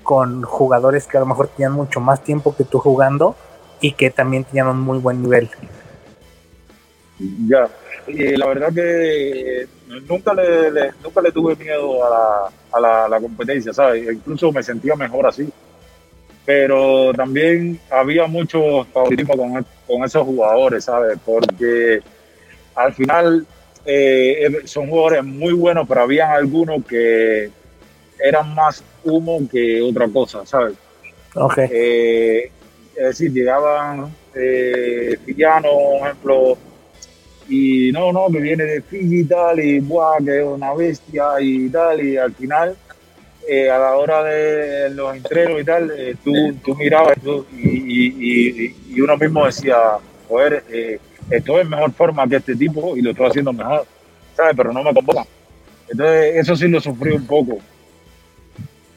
con jugadores que a lo mejor tenían mucho más tiempo que tú jugando y que también tenían un muy buen nivel. Ya, la verdad que nunca le, nunca le tuve miedo a la, a la, competencia, ¿sabes? Incluso me sentía mejor así. Pero también había mucho favoritismo con, con esos jugadores, ¿sabes? Porque al final eh, son jugadores muy buenos, pero había algunos que eran más humo que otra cosa, ¿sabes? Okay. Eh, es decir, llegaban eh, por ejemplo, Y no, no, que viene de Fiji y tal, y buah, que es una bestia y tal, y al final, eh, a la hora de los entrenos y tal, eh, tú, tú mirabas y, y, uno mismo decía, joder, eh, estoy en mejor forma que este tipo y lo estoy haciendo mejor, ¿sabes? Pero no me convocan. Entonces, eso sí lo sufrí un poco.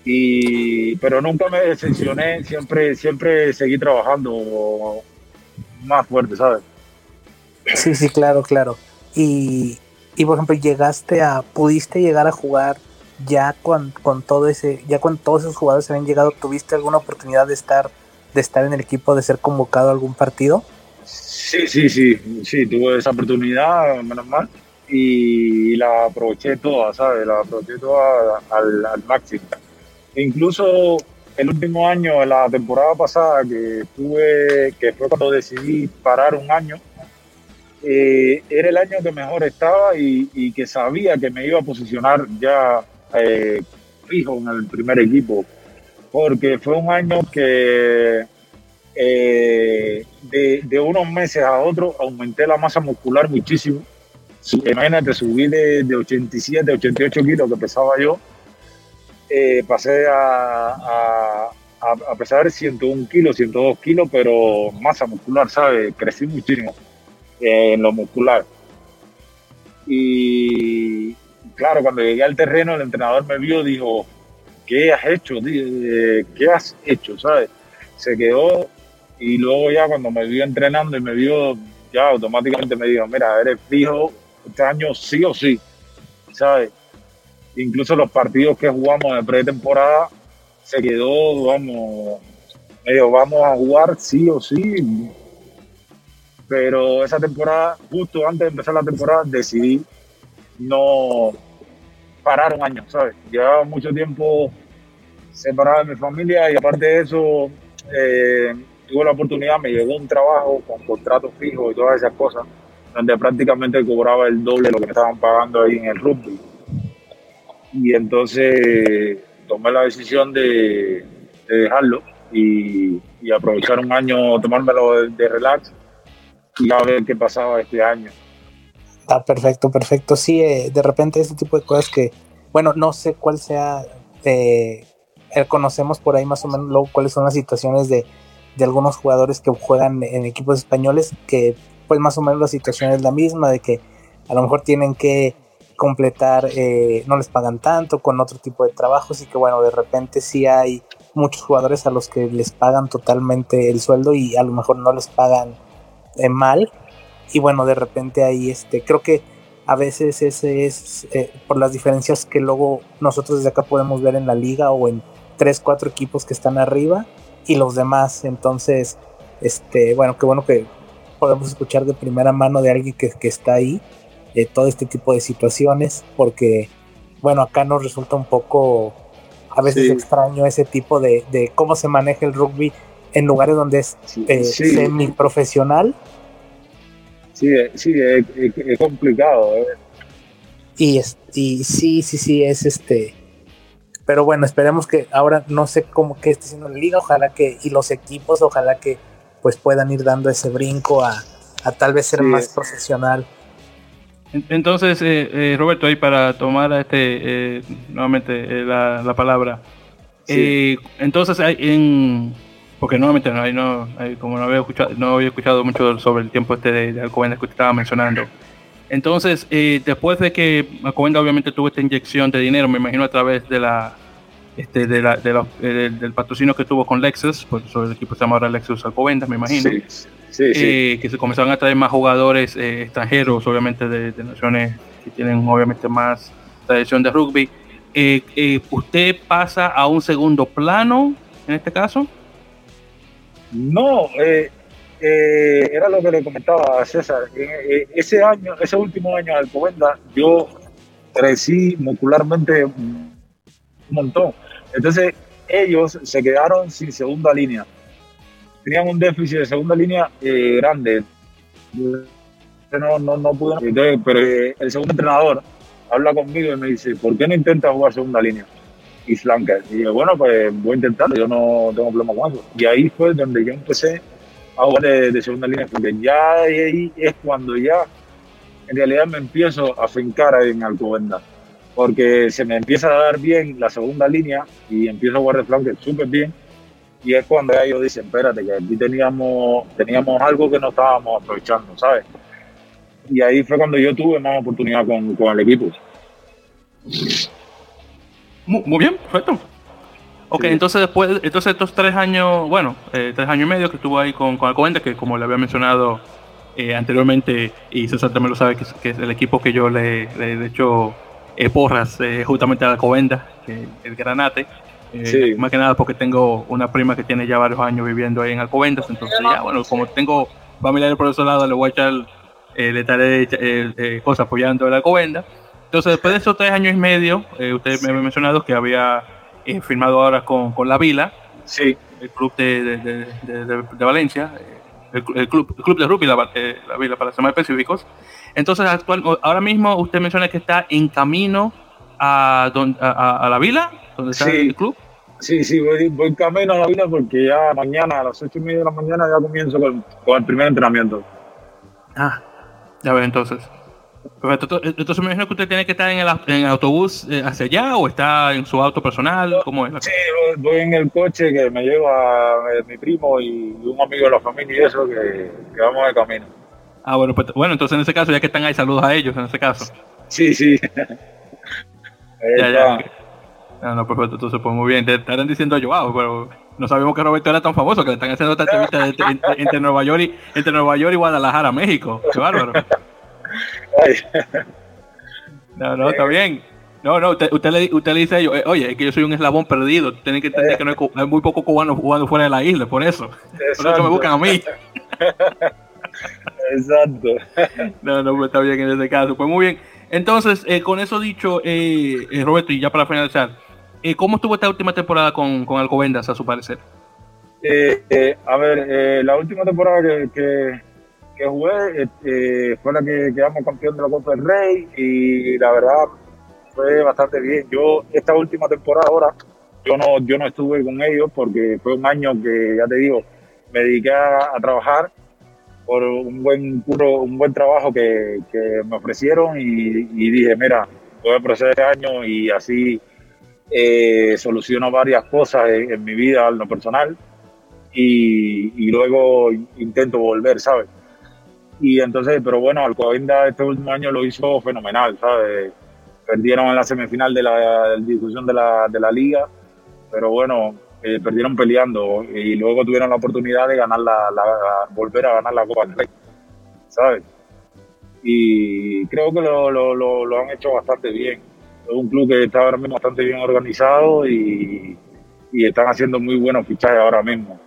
Y, pero nunca me decepcioné, siempre, siempre seguí trabajando más fuerte, ¿sabes? Sí, sí, claro, claro. Y, y por ejemplo, llegaste a, pudiste llegar a jugar ya con, con todo ese, ya con todos esos jugadores habían llegado, ¿tuviste alguna oportunidad de estar, de estar en el equipo, de ser convocado a algún partido? Sí, sí, sí, sí, tuve esa oportunidad, menos mal, y la aproveché toda, ¿sabes? La aproveché toda al, máximo. Incluso el último año, la temporada pasada que tuve, que fue cuando decidí parar un año, eh, era el año que mejor estaba y, que sabía que me iba a posicionar ya eh, fijo en el primer equipo, porque fue un año que eh, de, unos meses a otros aumenté la masa muscular muchísimo. Imagínate, subí de, de 87, 88 kilos que pesaba yo eh, pasé a, a, a, pesar 101 kilos, 102 kilos, pero masa muscular, ¿sabes? Crecí muchísimo eh, en lo muscular. Y claro, cuando llegué al terreno, el entrenador me vio, dijo, ¿qué has hecho? Eh, ¿Qué has hecho? ¿Sabes? Se quedó y luego ya cuando me vio entrenando y me vio, ya automáticamente me dijo, mira, eres fijo este año sí o sí, ¿sabes? incluso los partidos que jugamos de pretemporada se quedó, vamos, medio vamos a jugar sí o sí. Pero esa temporada, justo antes de empezar la temporada, decidí no parar un año, ¿sabes? Llevaba mucho tiempo separado de mi familia y aparte de eso, eh, tuve la oportunidad, me llegó un trabajo con contrato fijo y todas esas cosas, donde prácticamente cobraba el doble de lo que me estaban pagando ahí en el rugby y entonces tomé la decisión de, dejarlo y, aprovechar un año, tomármelo de, relax y a ver qué pasaba este año. Está perfecto, perfecto. Sí, eh, de repente ese tipo de cosas que, bueno, no sé cuál sea, eh, eh, conocemos por ahí más o menos luego cuáles son las situaciones de, de algunos jugadores que juegan en equipos españoles, que pues más o menos la situación es la misma, de que a lo mejor tienen que completar, eh, no les pagan tanto con otro tipo de trabajos y que bueno, de repente sí hay muchos jugadores a los que les pagan totalmente el sueldo y a lo mejor no les pagan eh, mal y bueno, de repente ahí este, creo que a veces ese es eh, por las diferencias que luego nosotros desde acá podemos ver en la liga o en tres, cuatro equipos que están arriba y los demás, entonces, este, bueno, qué bueno que podemos escuchar de primera mano de alguien que, que está ahí de todo este tipo de situaciones, porque, bueno, acá nos resulta un poco a veces extraño ese tipo de, de, cómo se maneja el rugby en lugares donde es eh, semi-profesional. Sí, sí, es, complicado. Eh. Y, es, y sí, sí, sí, es este. Pero bueno, esperemos que ahora no sé cómo que esté siendo la liga, ojalá que, y los equipos, ojalá que pues puedan ir dando ese brinco a, a tal vez ser más profesional. Entonces, eh, eh, Roberto, ahí para tomar este eh, nuevamente la, palabra. entonces, hay en, porque nuevamente no, no como no había escuchado, no había escuchado mucho sobre el tiempo este de, de Alcobendas que usted estaba mencionando. Entonces, después de que Alcobendas obviamente tuvo esta inyección de dinero, me imagino a través de la, este, de la, del patrocinio que tuvo con Lexus, por eso el equipo se llama ahora Lexus Alcobendas, me imagino. Sí eh, que se comenzaron a traer más jugadores eh, extranjeros, obviamente de, naciones que tienen obviamente más tradición de rugby. Eh, ¿Usted pasa a un segundo plano en este caso? No, era lo que le comentaba a César. ese año, ese último año de Alcobenda, yo crecí muscularmente un montón. Entonces, ellos se quedaron sin segunda línea tenían un déficit de segunda línea eh, grande. No, no, no pude. pero eh, el segundo entrenador habla conmigo y me dice, ¿por qué no intentas jugar segunda línea? Y flanker. Y yo, bueno, pues voy a intentarlo, yo no tengo problema con eso. Y ahí fue donde yo empecé a jugar de, segunda línea, porque ya ahí es cuando ya en realidad me empiezo a fincar en Alcobendas porque se me empieza a dar bien la segunda línea y empiezo a jugar de flanker súper bien. Y es cuando ellos dicen, espérate, que aquí teníamos, teníamos algo que no estábamos aprovechando, ¿sabes? Y ahí fue cuando yo tuve más oportunidad con, con el equipo. Muy, bien, perfecto. Ok, entonces después, entonces estos tres años, bueno, eh, tres años y medio que estuvo ahí con, con Alcobendas, que como le había mencionado eh, anteriormente, y César también lo sabe, que es, el equipo que yo le, he hecho eh, porras eh, justamente a Alcobendas, que el Granate. Más que nada porque tengo una prima que tiene ya varios años viviendo ahí en Alcobendas, entonces ya, bueno, como tengo familiares por ese lado, le voy a echar, le estaré cosas apoyando a la Alcobendas. Entonces, después de esos tres años y medio, eh, usted me había mencionado que había eh, firmado ahora con, con, La Vila, sí. el club de, de, de, de Valencia, eh, el, club, el club de rugby, la, eh, la Vila, para ser más específicos. Entonces, actual, ahora mismo usted menciona que está en camino a, a, a La Vila, donde está el club. Sí, sí, voy, voy camino a La Vila porque ya mañana, a las ocho y media de la mañana, ya comienzo con, con el primer entrenamiento. Ah, ya ves entonces. Entonces me imagino que usted tiene que estar en el, en autobús eh, hacia allá o está en su auto personal. ¿Cómo es? Sí, voy en el coche que me lleva eh, mi primo y un amigo de la familia y eso que, que vamos de camino. Ah, bueno, pues, bueno, entonces en ese caso, ya que están ahí, saludos a ellos en ese caso. Sí, sí. ya, ya. No, no, perfecto, entonces pues muy bien. Te estarán diciendo yo, wow, pero no sabíamos que Roberto era tan famoso que le están haciendo esta entrevista entre, entre, Nueva York y, entre Nueva York y Guadalajara, México. Qué bárbaro. No, no, está bien. No, no, usted, usted, le, usted le dice a ellos, eh, oye, es que yo soy un eslabón perdido, tienen que entender que no hay, muy pocos cubanos jugando fuera de la isla, por eso. Exacto. Por eso me buscan a mí. Exacto. No, no, pues está bien en ese caso. Pues muy bien. Entonces, eh, con eso dicho, eh, eh, Roberto, y ya para finalizar, eh, ¿cómo estuvo esta última temporada con, con Alcobendas, a su parecer? a ver, la última temporada que, que que jugué eh, fue la que quedamos campeón de la Copa del Rey y la verdad fue bastante bien. Yo esta última temporada ahora yo no yo no estuve con ellos porque fue un año que ya te digo me dediqué a, trabajar por un buen un buen trabajo que, me ofrecieron y, dije mira voy a proceder este año y así eh, soluciono varias cosas en, mi vida en lo personal y luego intento volver sabes y entonces, pero bueno, Alcobendas este último año lo hizo fenomenal, ¿sabes? Perdieron en la semifinal de la, discusión de la, de la liga, pero bueno, eh, perdieron peleando y luego tuvieron la oportunidad de ganar la, la, volver a ganar la Copa del Rey, ¿sabes? Y creo que lo, lo, lo, lo, han hecho bastante bien. Es un club que está ahora mismo bastante bien organizado y, y están haciendo muy buenos fichajes ahora mismo.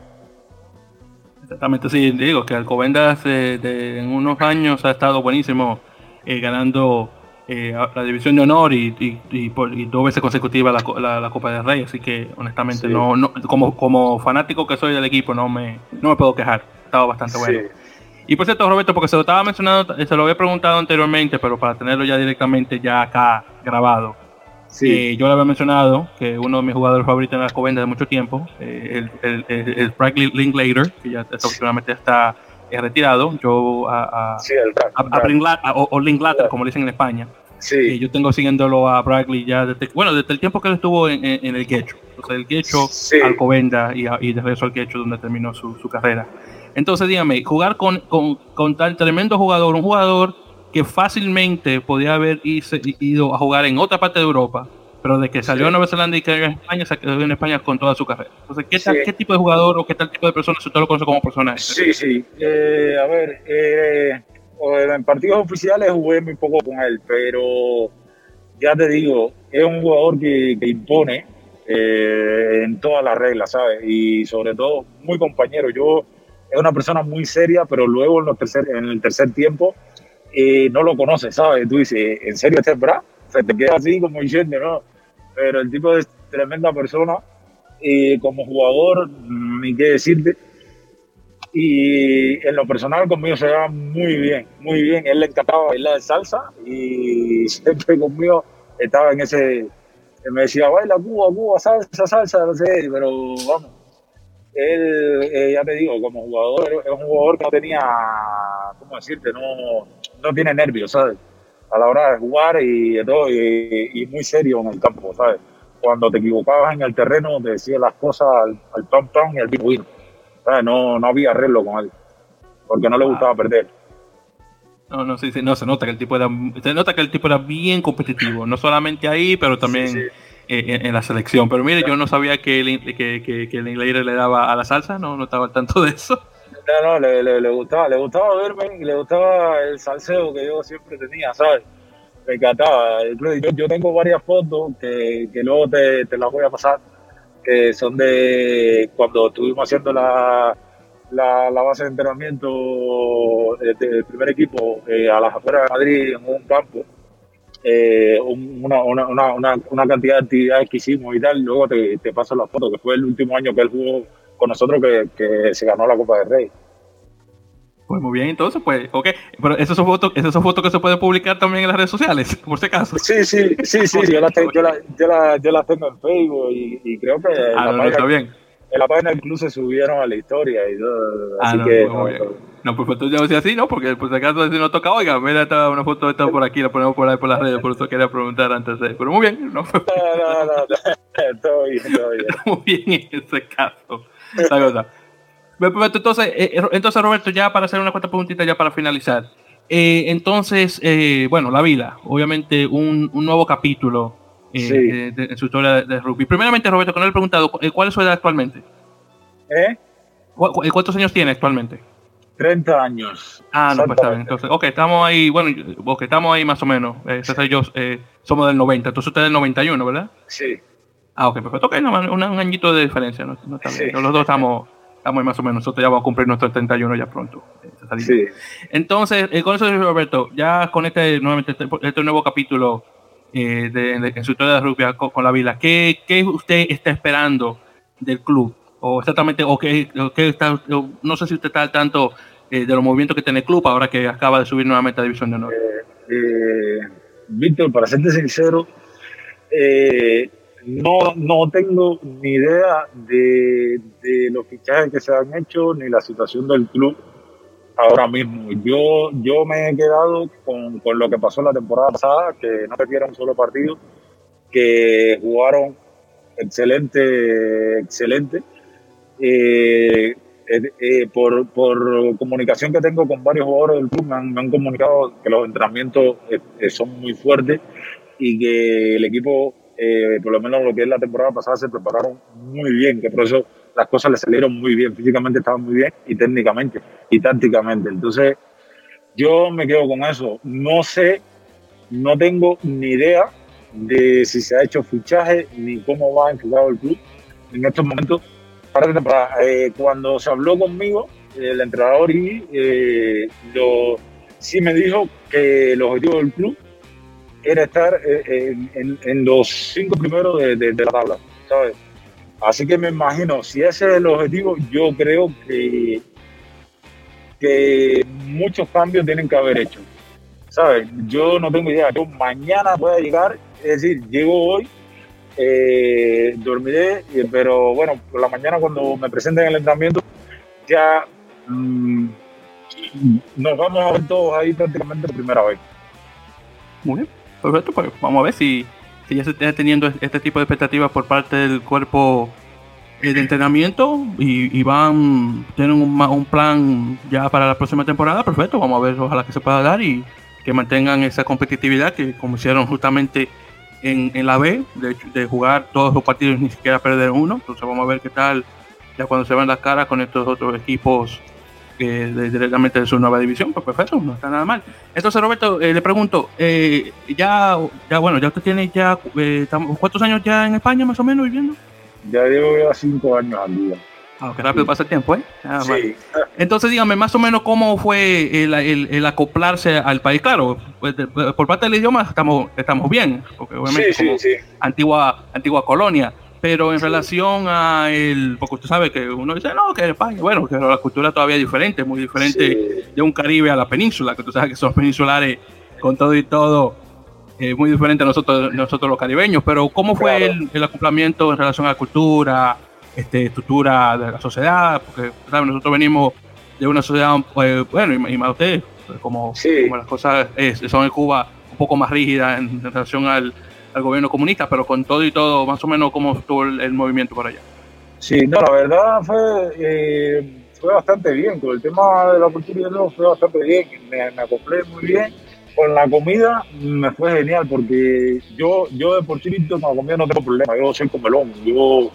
Exactamente, sí, digo que Alcobendas eh, de, en unos años ha estado buenísimo eh, ganando eh, la división de honor y, y, y, por, y dos veces consecutivas la, la, Copa del Rey, así que honestamente sí. no, no, como, como fanático que soy del equipo no me, no me puedo quejar, estaba bastante bueno. Sí. Y por cierto, Roberto, porque se lo estaba mencionando, se lo había preguntado anteriormente, pero para tenerlo ya directamente ya acá grabado. Sí. Eh, yo le había mencionado que uno de mis jugadores favoritos en la Covenda de mucho tiempo, eh, el, el, Linklater, que ya últimamente está eh, retirado, yo a, a, sí, el, a, a, o, o Linklater, como le dicen en España. Sí. Yo tengo siguiéndolo a Bradley ya desde, bueno, desde el tiempo que él estuvo en, en, en el Quecho. Entonces, el Quecho. Alcobenda y, y de regreso al Quecho, donde terminó su, su carrera. Entonces, dígame, jugar con, con, con tal tremendo jugador, un jugador que fácilmente podía haber ido a jugar en otra parte de Europa, pero de que salió sí. a Nueva Zelanda y que en España, se quedó en España con toda su carrera. Entonces, ¿qué, tal, sí. ¿qué tipo de jugador o qué tal tipo de persona usted lo conoce como personaje? Sí, sí. Eh, a ver, eh, en partidos oficiales jugué muy poco con él, pero ya te digo, es un jugador que, que impone eh, en todas las reglas, ¿sabes? Y sobre todo, muy compañero. Yo es una persona muy seria, pero luego en, los tercer, en el tercer tiempo eh, no lo conoces, ¿sabes? Tú dices, ¿en serio este es Brad? Te queda así como diciendo, ¿no? Pero el tipo es tremenda persona y como jugador, ni qué decirte. Y en lo personal conmigo se va muy bien, muy bien. Él le encantaba bailar salsa y siempre conmigo estaba en ese... Me decía, baila Cuba, Cuba, salsa, salsa, no sé, pero vamos. Él, eh, ya te digo, como jugador, es un jugador que no tenía, ¿cómo decirte? No, no tiene nervios, ¿sabes? A la hora de jugar y todo, y, muy serio en el campo, ¿sabes? Cuando te equivocabas en el terreno, te decía las cosas al, al tom y al pingüino. No, no había arreglo con él, porque no le gustaba perder. No, no, sí, sí, no, se nota que el tipo era, se nota que el tipo era bien competitivo, no solamente ahí, pero también En, la selección. Pero mire, yo no sabía que el, que, que, que el le daba a la salsa, no, no estaba al tanto de eso. No, no, le, gustaba, le gustaba verme y le gustaba el salseo que yo siempre tenía, ¿sabes? Me encantaba. Yo, yo tengo varias fotos que, que luego te, te las voy a pasar, que son de cuando estuvimos haciendo la, la, base de entrenamiento del primer equipo eh, a las afueras de Madrid en un campo. Eh, una, una, una, una, cantidad de actividades que hicimos y tal, luego te, te paso la foto, que fue el último año que él jugó con nosotros que, que se ganó la Copa del Rey. Pues muy bien, entonces, pues, ok. Pero esas son fotos, esas son fotos que se pueden publicar también en las redes sociales, por si acaso. Sí, sí, sí, sí, yo las tengo, yo la, yo la, yo la tengo en Facebook y, y creo que ah, no, está bien en la página incluso subieron a la historia y todo. Ah, así no, que. No, no, pues entonces yo decía así, ¿no? Porque pues acaso si no toca, oiga, mira, estaba una foto esta por aquí, la ponemos por ahí por las redes, por eso quería preguntar antes de. Pero muy bien, ¿no? No, no, no, todo bien, todo bien. muy bien en ese caso. La cosa. Entonces, eh, entonces, Roberto, ya para hacer una cuarta preguntita, ya para finalizar. Eh, entonces, eh, bueno, la vida, obviamente un, un nuevo capítulo eh, en su historia de, rugby. Primeramente, Roberto, que no le he preguntado, eh, ¿cuál es su edad actualmente? ¿Eh? eh ¿Cuántos años tiene actualmente? 30 años. Ah, no, pues está bien. Entonces, ok, estamos ahí, bueno, ok, estamos ahí más o menos. Eh, sí. yo eh, somos del 90, entonces usted es del 91, ¿verdad? Sí. Ah, ok, perfecto. Ok, no, un, un, añito de diferencia, ¿no? no está bien. Los dos estamos, estamos más o menos. Nosotros ya vamos a cumplir nuestro 31 ya pronto. Sí. Entonces, con eso, Roberto, ya con este, nuevamente, este, este nuevo capítulo eh, de, en su historia de rugby con, la Vila. ¿Qué, ¿Qué, usted está esperando del club? O exactamente, o qué, está, no sé si usted está al tanto eh, de los movimientos que tiene el club ahora que acaba de subir nuevamente a División de Honor. Eh, Víctor, para serte sincero, no, no tengo ni idea de, de los fichajes que se han hecho ni la situación del club ahora mismo. Yo, yo me he quedado con, con, lo que pasó la temporada pasada, que no perdieron un solo partido, que jugaron excelente, excelente. Eh, eh, eh, por, por, comunicación que tengo con varios jugadores del club, me han comunicado que los entrenamientos son muy fuertes y que el equipo, por lo menos lo que es la temporada pasada, se prepararon muy bien, que por eso las cosas le salieron muy bien, físicamente estaban muy bien y técnicamente y tácticamente. Entonces, yo me quedo con eso. No sé, no tengo ni idea de si se ha hecho fichaje ni cómo va enfocado el club en estos momentos. Eh, cuando se habló conmigo, el entrenador y eh, lo, sí me dijo que el objetivo del club era estar eh, en, los cinco primeros de, la tabla, ¿sabes? Así que me imagino, si ese es el objetivo, yo creo que, muchos cambios tienen que haber hecho. ¿Sabes? Yo no tengo idea. Yo mañana voy a llegar, es decir, llego hoy, eh, dormiré, pero bueno, por la mañana cuando me presenten el entrenamiento, ya mmm, nos vamos a ver todos ahí prácticamente primera vez. Muy bien, perfecto, pues vamos a ver si que ya se está teniendo este tipo de expectativas por parte del cuerpo eh, de entrenamiento y, van, tienen un, un, plan ya para la próxima temporada, perfecto, vamos a ver, ojalá que se pueda dar y que mantengan esa competitividad que como hicieron justamente en, en la B, de, de, jugar todos los partidos ni siquiera perder uno, entonces vamos a ver qué tal ya cuando se van las caras con estos otros equipos de, directamente de su nueva división, pues perfecto, no está nada mal. Entonces, Roberto, eh, le pregunto, eh, ya, ya, bueno, ya usted tiene ya, eh, ¿cuántos años ya en España más o menos viviendo? Ya llevo ya cinco años al día. Ah, qué rápido pasa el tiempo, ¿eh? sí. Entonces, dígame, más o menos cómo fue el, el, acoplarse al país. Claro, pues, por parte del idioma estamos, estamos bien, porque obviamente sí, sí, sí. Antigua, antigua colonia pero en relación a el, porque usted sabe que uno dice, no, que España, bueno, que la cultura todavía es diferente, muy diferente de un Caribe a la península, que tú sabes que son peninsulares con todo y todo, eh, muy diferente a nosotros, nosotros los caribeños, pero ¿cómo fue el, acoplamiento en relación a la cultura, este, estructura de la sociedad? Porque nosotros venimos de una sociedad, pues, bueno, y, más usted, como, las cosas son en Cuba un poco más rígidas en, relación al, gobierno comunista, pero con todo y todo, más o menos, ¿cómo estuvo el, movimiento por allá? Sí, no, la verdad fue, eh, fue bastante bien. Con el tema de la cultura y fue bastante bien. Me, acoplé muy bien con la comida me fue genial porque yo, yo de por sí no tengo problema, yo soy comelón, yo,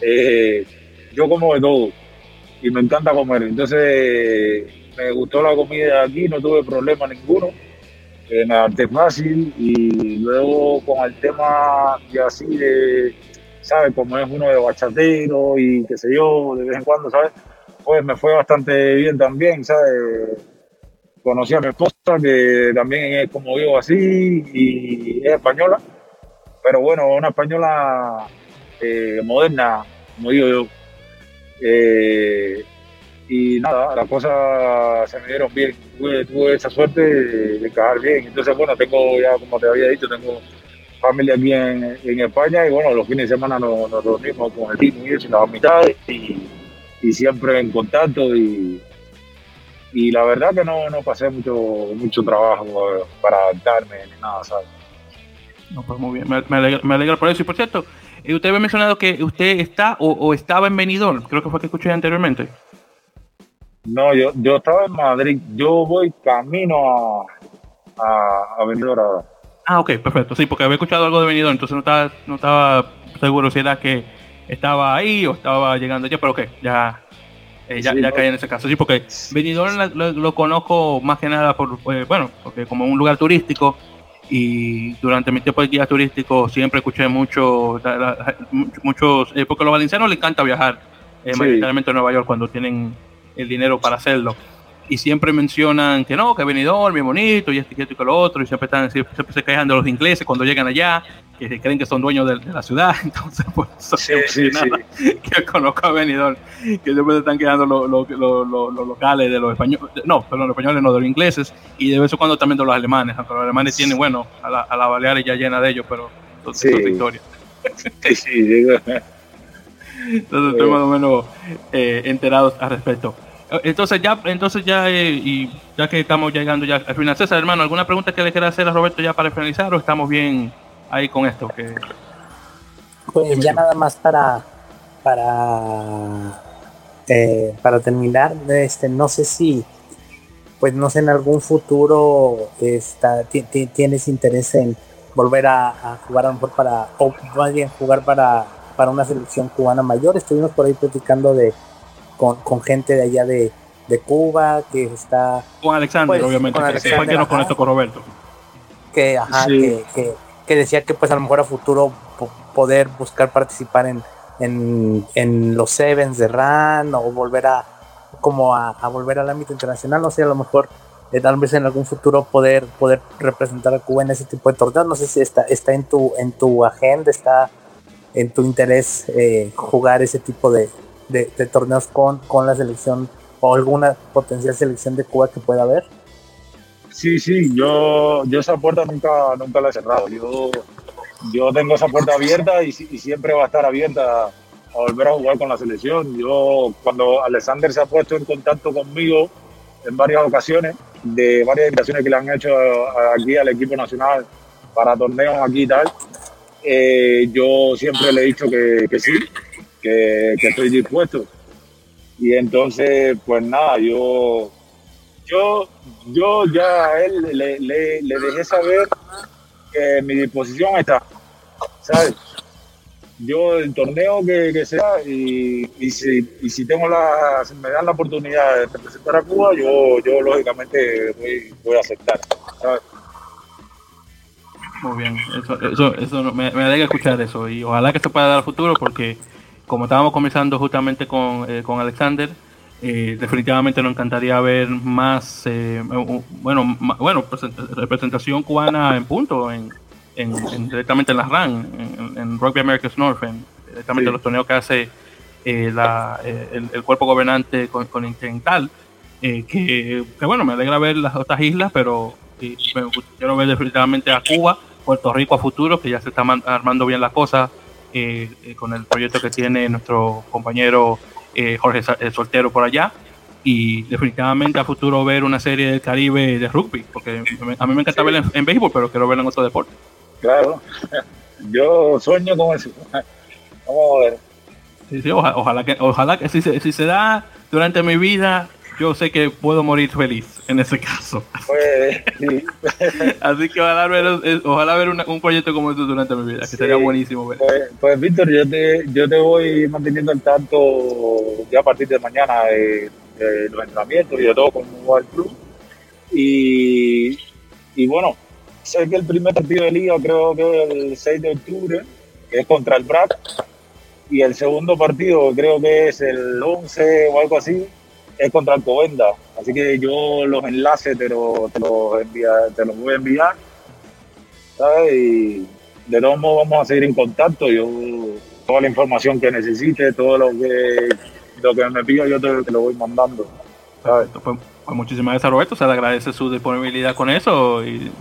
eh, yo como de todo y me encanta comer. Entonces me gustó la comida aquí, no tuve problema ninguno, me adapté fácil y luego con el tema de así de, ¿sabes? Como es uno de bachatero y qué sé yo, de vez en cuando, ¿sabes? Pues me fue bastante bien también, ¿sabes? conocí a mi esposa, que también es como digo así, y es española, pero bueno, una española eh, moderna, como digo yo. Eh, y nada, las cosas se me dieron bien, tuve, esa suerte de, encajar bien. Entonces, bueno, tengo ya, como te había dicho, tengo familia aquí en, España y bueno, los fines de semana nos, reunimos con el team y eso, las amistades y, y siempre en contacto y, y la verdad que no, no pasé mucho, mucho trabajo para adaptarme ni nada, ¿sabes? No, pues muy bien, me, alegra, por eso. Y por cierto, eh, usted había mencionado que usted está o, estaba en Benidorm, creo que fue que escuché anteriormente. No, yo, yo estaba en Madrid, yo voy camino a, a, Benidorm ahora. Ah, ok, perfecto, sí, porque había escuchado algo de Benidorm, entonces no estaba, no estaba seguro si era que estaba ahí o estaba llegando ya, pero ok, ya, eh, ya, ya cae en ese caso. Sí, porque Benidorm lo, conozco más que nada por, eh, bueno, porque como un lugar turístico y durante mi tiempo de guía turístico siempre escuché mucho, muchos, eh, porque a los valencianos les encanta viajar, mayoritariamente a Nueva York cuando tienen el dinero para hacerlo. Y siempre mencionan que no, que Benidorm muy bonito y esto y esto y lo otro, y siempre, están, siempre, siempre se quejan de los ingleses cuando llegan allá, que creen que son dueños de, la ciudad, entonces por eso sí, sí, que conozco a Benidorm, que siempre están quedando los, locales de los españoles, no, perdón, los españoles no, de los ingleses, y de vez en cuando también de los alemanes, aunque los alemanes tienen, bueno, a la, a la Baleares ya llena de ellos, pero sí. historia. Sí, sí. Entonces estoy más o menos eh, enterados al respecto. Entonces ya, entonces ya, eh, y ya que estamos llegando ya al final, César, hermano, ¿alguna pregunta que le quiera hacer a Roberto ya para finalizar o estamos bien ahí con esto? Que... Pues ya nada más para para eh, para terminar, este, no sé si, pues no sé, en algún futuro está, tienes interés en volver a, jugar a lo mejor para, o más bien jugar para, para una selección cubana mayor. Estuvimos por ahí platicando de con, con gente de allá de, de Cuba que está con Alexander, pues, obviamente, con Alexander, que, nos conectó con Roberto. Que, ajá, que, que, que decía que pues a lo mejor a futuro poder buscar participar en, en, los Sevens de RAN o volver a como a, volver al ámbito internacional, no sé, a lo mejor eh, tal vez en algún futuro poder poder representar a Cuba en ese tipo de torneos, no sé si está está en tu en tu agenda, está en tu interés eh, jugar ese tipo de, de, torneos con, con la selección o alguna potencial selección de Cuba que pueda haber. Sí, sí, yo, yo esa puerta nunca, nunca la he cerrado. Yo, yo tengo esa puerta abierta y, siempre va a estar abierta a volver a jugar con la selección. Yo, cuando Alexander se ha puesto en contacto conmigo en varias ocasiones, de varias invitaciones que le han hecho aquí al equipo nacional para torneos aquí y tal, eh, yo siempre le he dicho que, que sí, que, que, estoy dispuesto. Y entonces, pues nada, yo yo, yo ya a él le, le, dejé saber que mi disposición está, ¿sabes? Yo el torneo que, sea y, y, si, y si tengo la, si me dan la oportunidad de representar a Cuba, yo, yo lógicamente voy, voy a aceptar. Muy bien, eso, eso, eso me, me alegra escuchar eso y ojalá que se pueda dar al futuro porque como estábamos comenzando justamente con, eh, con Alexander, eh, definitivamente nos encantaría ver más, eh, bueno, bueno, representación cubana en punto, en, directamente en la RAN, en, Rugby America's North, en, directamente los torneos que hace eh, la, el, cuerpo gobernante con, con Intental, que, que, bueno, me alegra ver las otras islas, pero quiero ver definitivamente a Cuba, Puerto Rico a futuro, que ya se está armando bien la cosa con el proyecto que tiene nuestro compañero eh, Jorge Soltero por allá. y definitivamente a futuro ver una serie del Caribe de rugby, porque a mí me encanta verla en, béisbol, pero quiero verla en otro deporte. Claro, yo sueño con eso. Vamos a ver. Sí, sí, ojalá, que, ojalá que si si se da durante mi vida, yo sé que puedo morir feliz en ese caso. Pues, sí. Así que ojalá ver, eh, ojalá ver un proyecto como este durante mi vida, que sería buenísimo. Ver. Pues, pues, Víctor, yo te, yo te voy manteniendo al tanto ya a partir de mañana de, los entrenamientos y de todo como va el club. Y, y bueno, sé que el primer partido de liga creo que es el 6 de octubre, que es contra el BRAC. Y el segundo partido creo que es el 11 o algo así, es contra Alcobenda. Así que yo los enlaces te, los, te los, te los voy a enviar. ¿sabes? Y de todos modos vamos a seguir en contacto. Yo toda la información que necesite, todo lo que lo que me pida, yo te, lo voy mandando. ¿sabes? Pues, pues, muchísimas gracias Roberto, se le agradece su disponibilidad con eso y,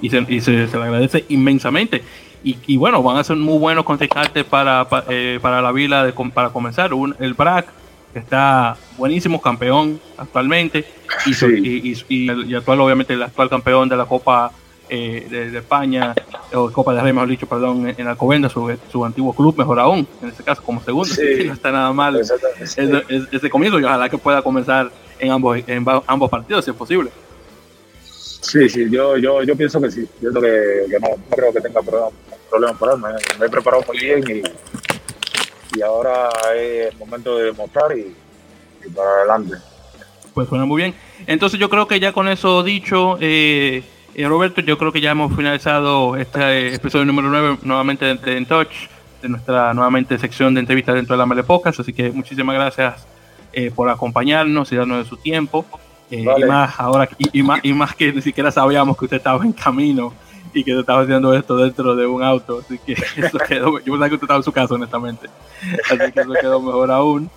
y, se, y se, le agradece inmensamente. Y, y, bueno, van a ser muy buenos contestarte para, para, eh, para la vila de, para comenzar. Un, el BRAC que está buenísimo, campeón actualmente, y, y, actual, obviamente, el actual campeón de la Copa eh, de, España, o Copa de Rey, mejor dicho, perdón, en Alcobendas, su, su antiguo club, mejor aún, en este caso como segundo, no está nada mal ese, comienzo, y ojalá que pueda comenzar en ambos, en ambos partidos, si es posible. Sí, sí, yo, yo, yo pienso que sí. Yo creo que, no, creo que tenga problemas, él. me he preparado muy bien y y ahora es el momento de demostrar y, para adelante. Pues suena muy bien. Entonces yo creo que ya con eso dicho, eh, eh, Roberto, yo creo que ya hemos finalizado este episodio número 9 nuevamente de, En Touch, de nuestra nuevamente sección de entrevistas dentro de la Melepocas, así que muchísimas gracias eh, por acompañarnos y darnos de su tiempo. Y más ahora y, más y más que ni siquiera sabíamos que usted estaba en camino y que te estaba haciendo esto dentro de un auto. Así que eso quedó. Yo pensaba que usted estaba en su casa, honestamente. Así que eso quedó mejor aún.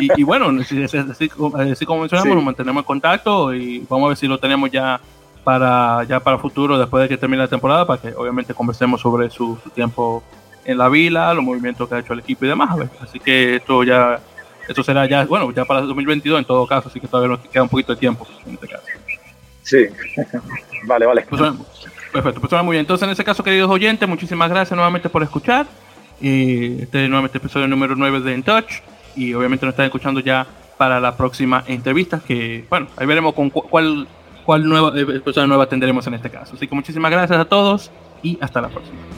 Y, bueno, así, así, como mencionamos, nos mantenemos en contacto y vamos a ver si lo tenemos ya para ya para futuro, después de que termine la temporada, para que obviamente conversemos sobre su, tiempo en la vila, los movimientos que ha hecho el equipo y demás. Así que esto ya, esto será ya, bueno, ya para el 2022 en todo caso, así que todavía nos queda un poquito de tiempo en este caso. Sí, vale, vale. Pues, Perfecto, pues muy bien. Entonces, en ese caso, queridos oyentes, muchísimas gracias nuevamente por escuchar. Este es nuevamente episodio número 9 de In Touch. Y obviamente nos están escuchando ya para la próxima entrevista. Que, bueno, ahí veremos con cuál, cuál nueva, eh, persona nueva tendremos en este caso. Así que muchísimas gracias a todos y hasta la próxima.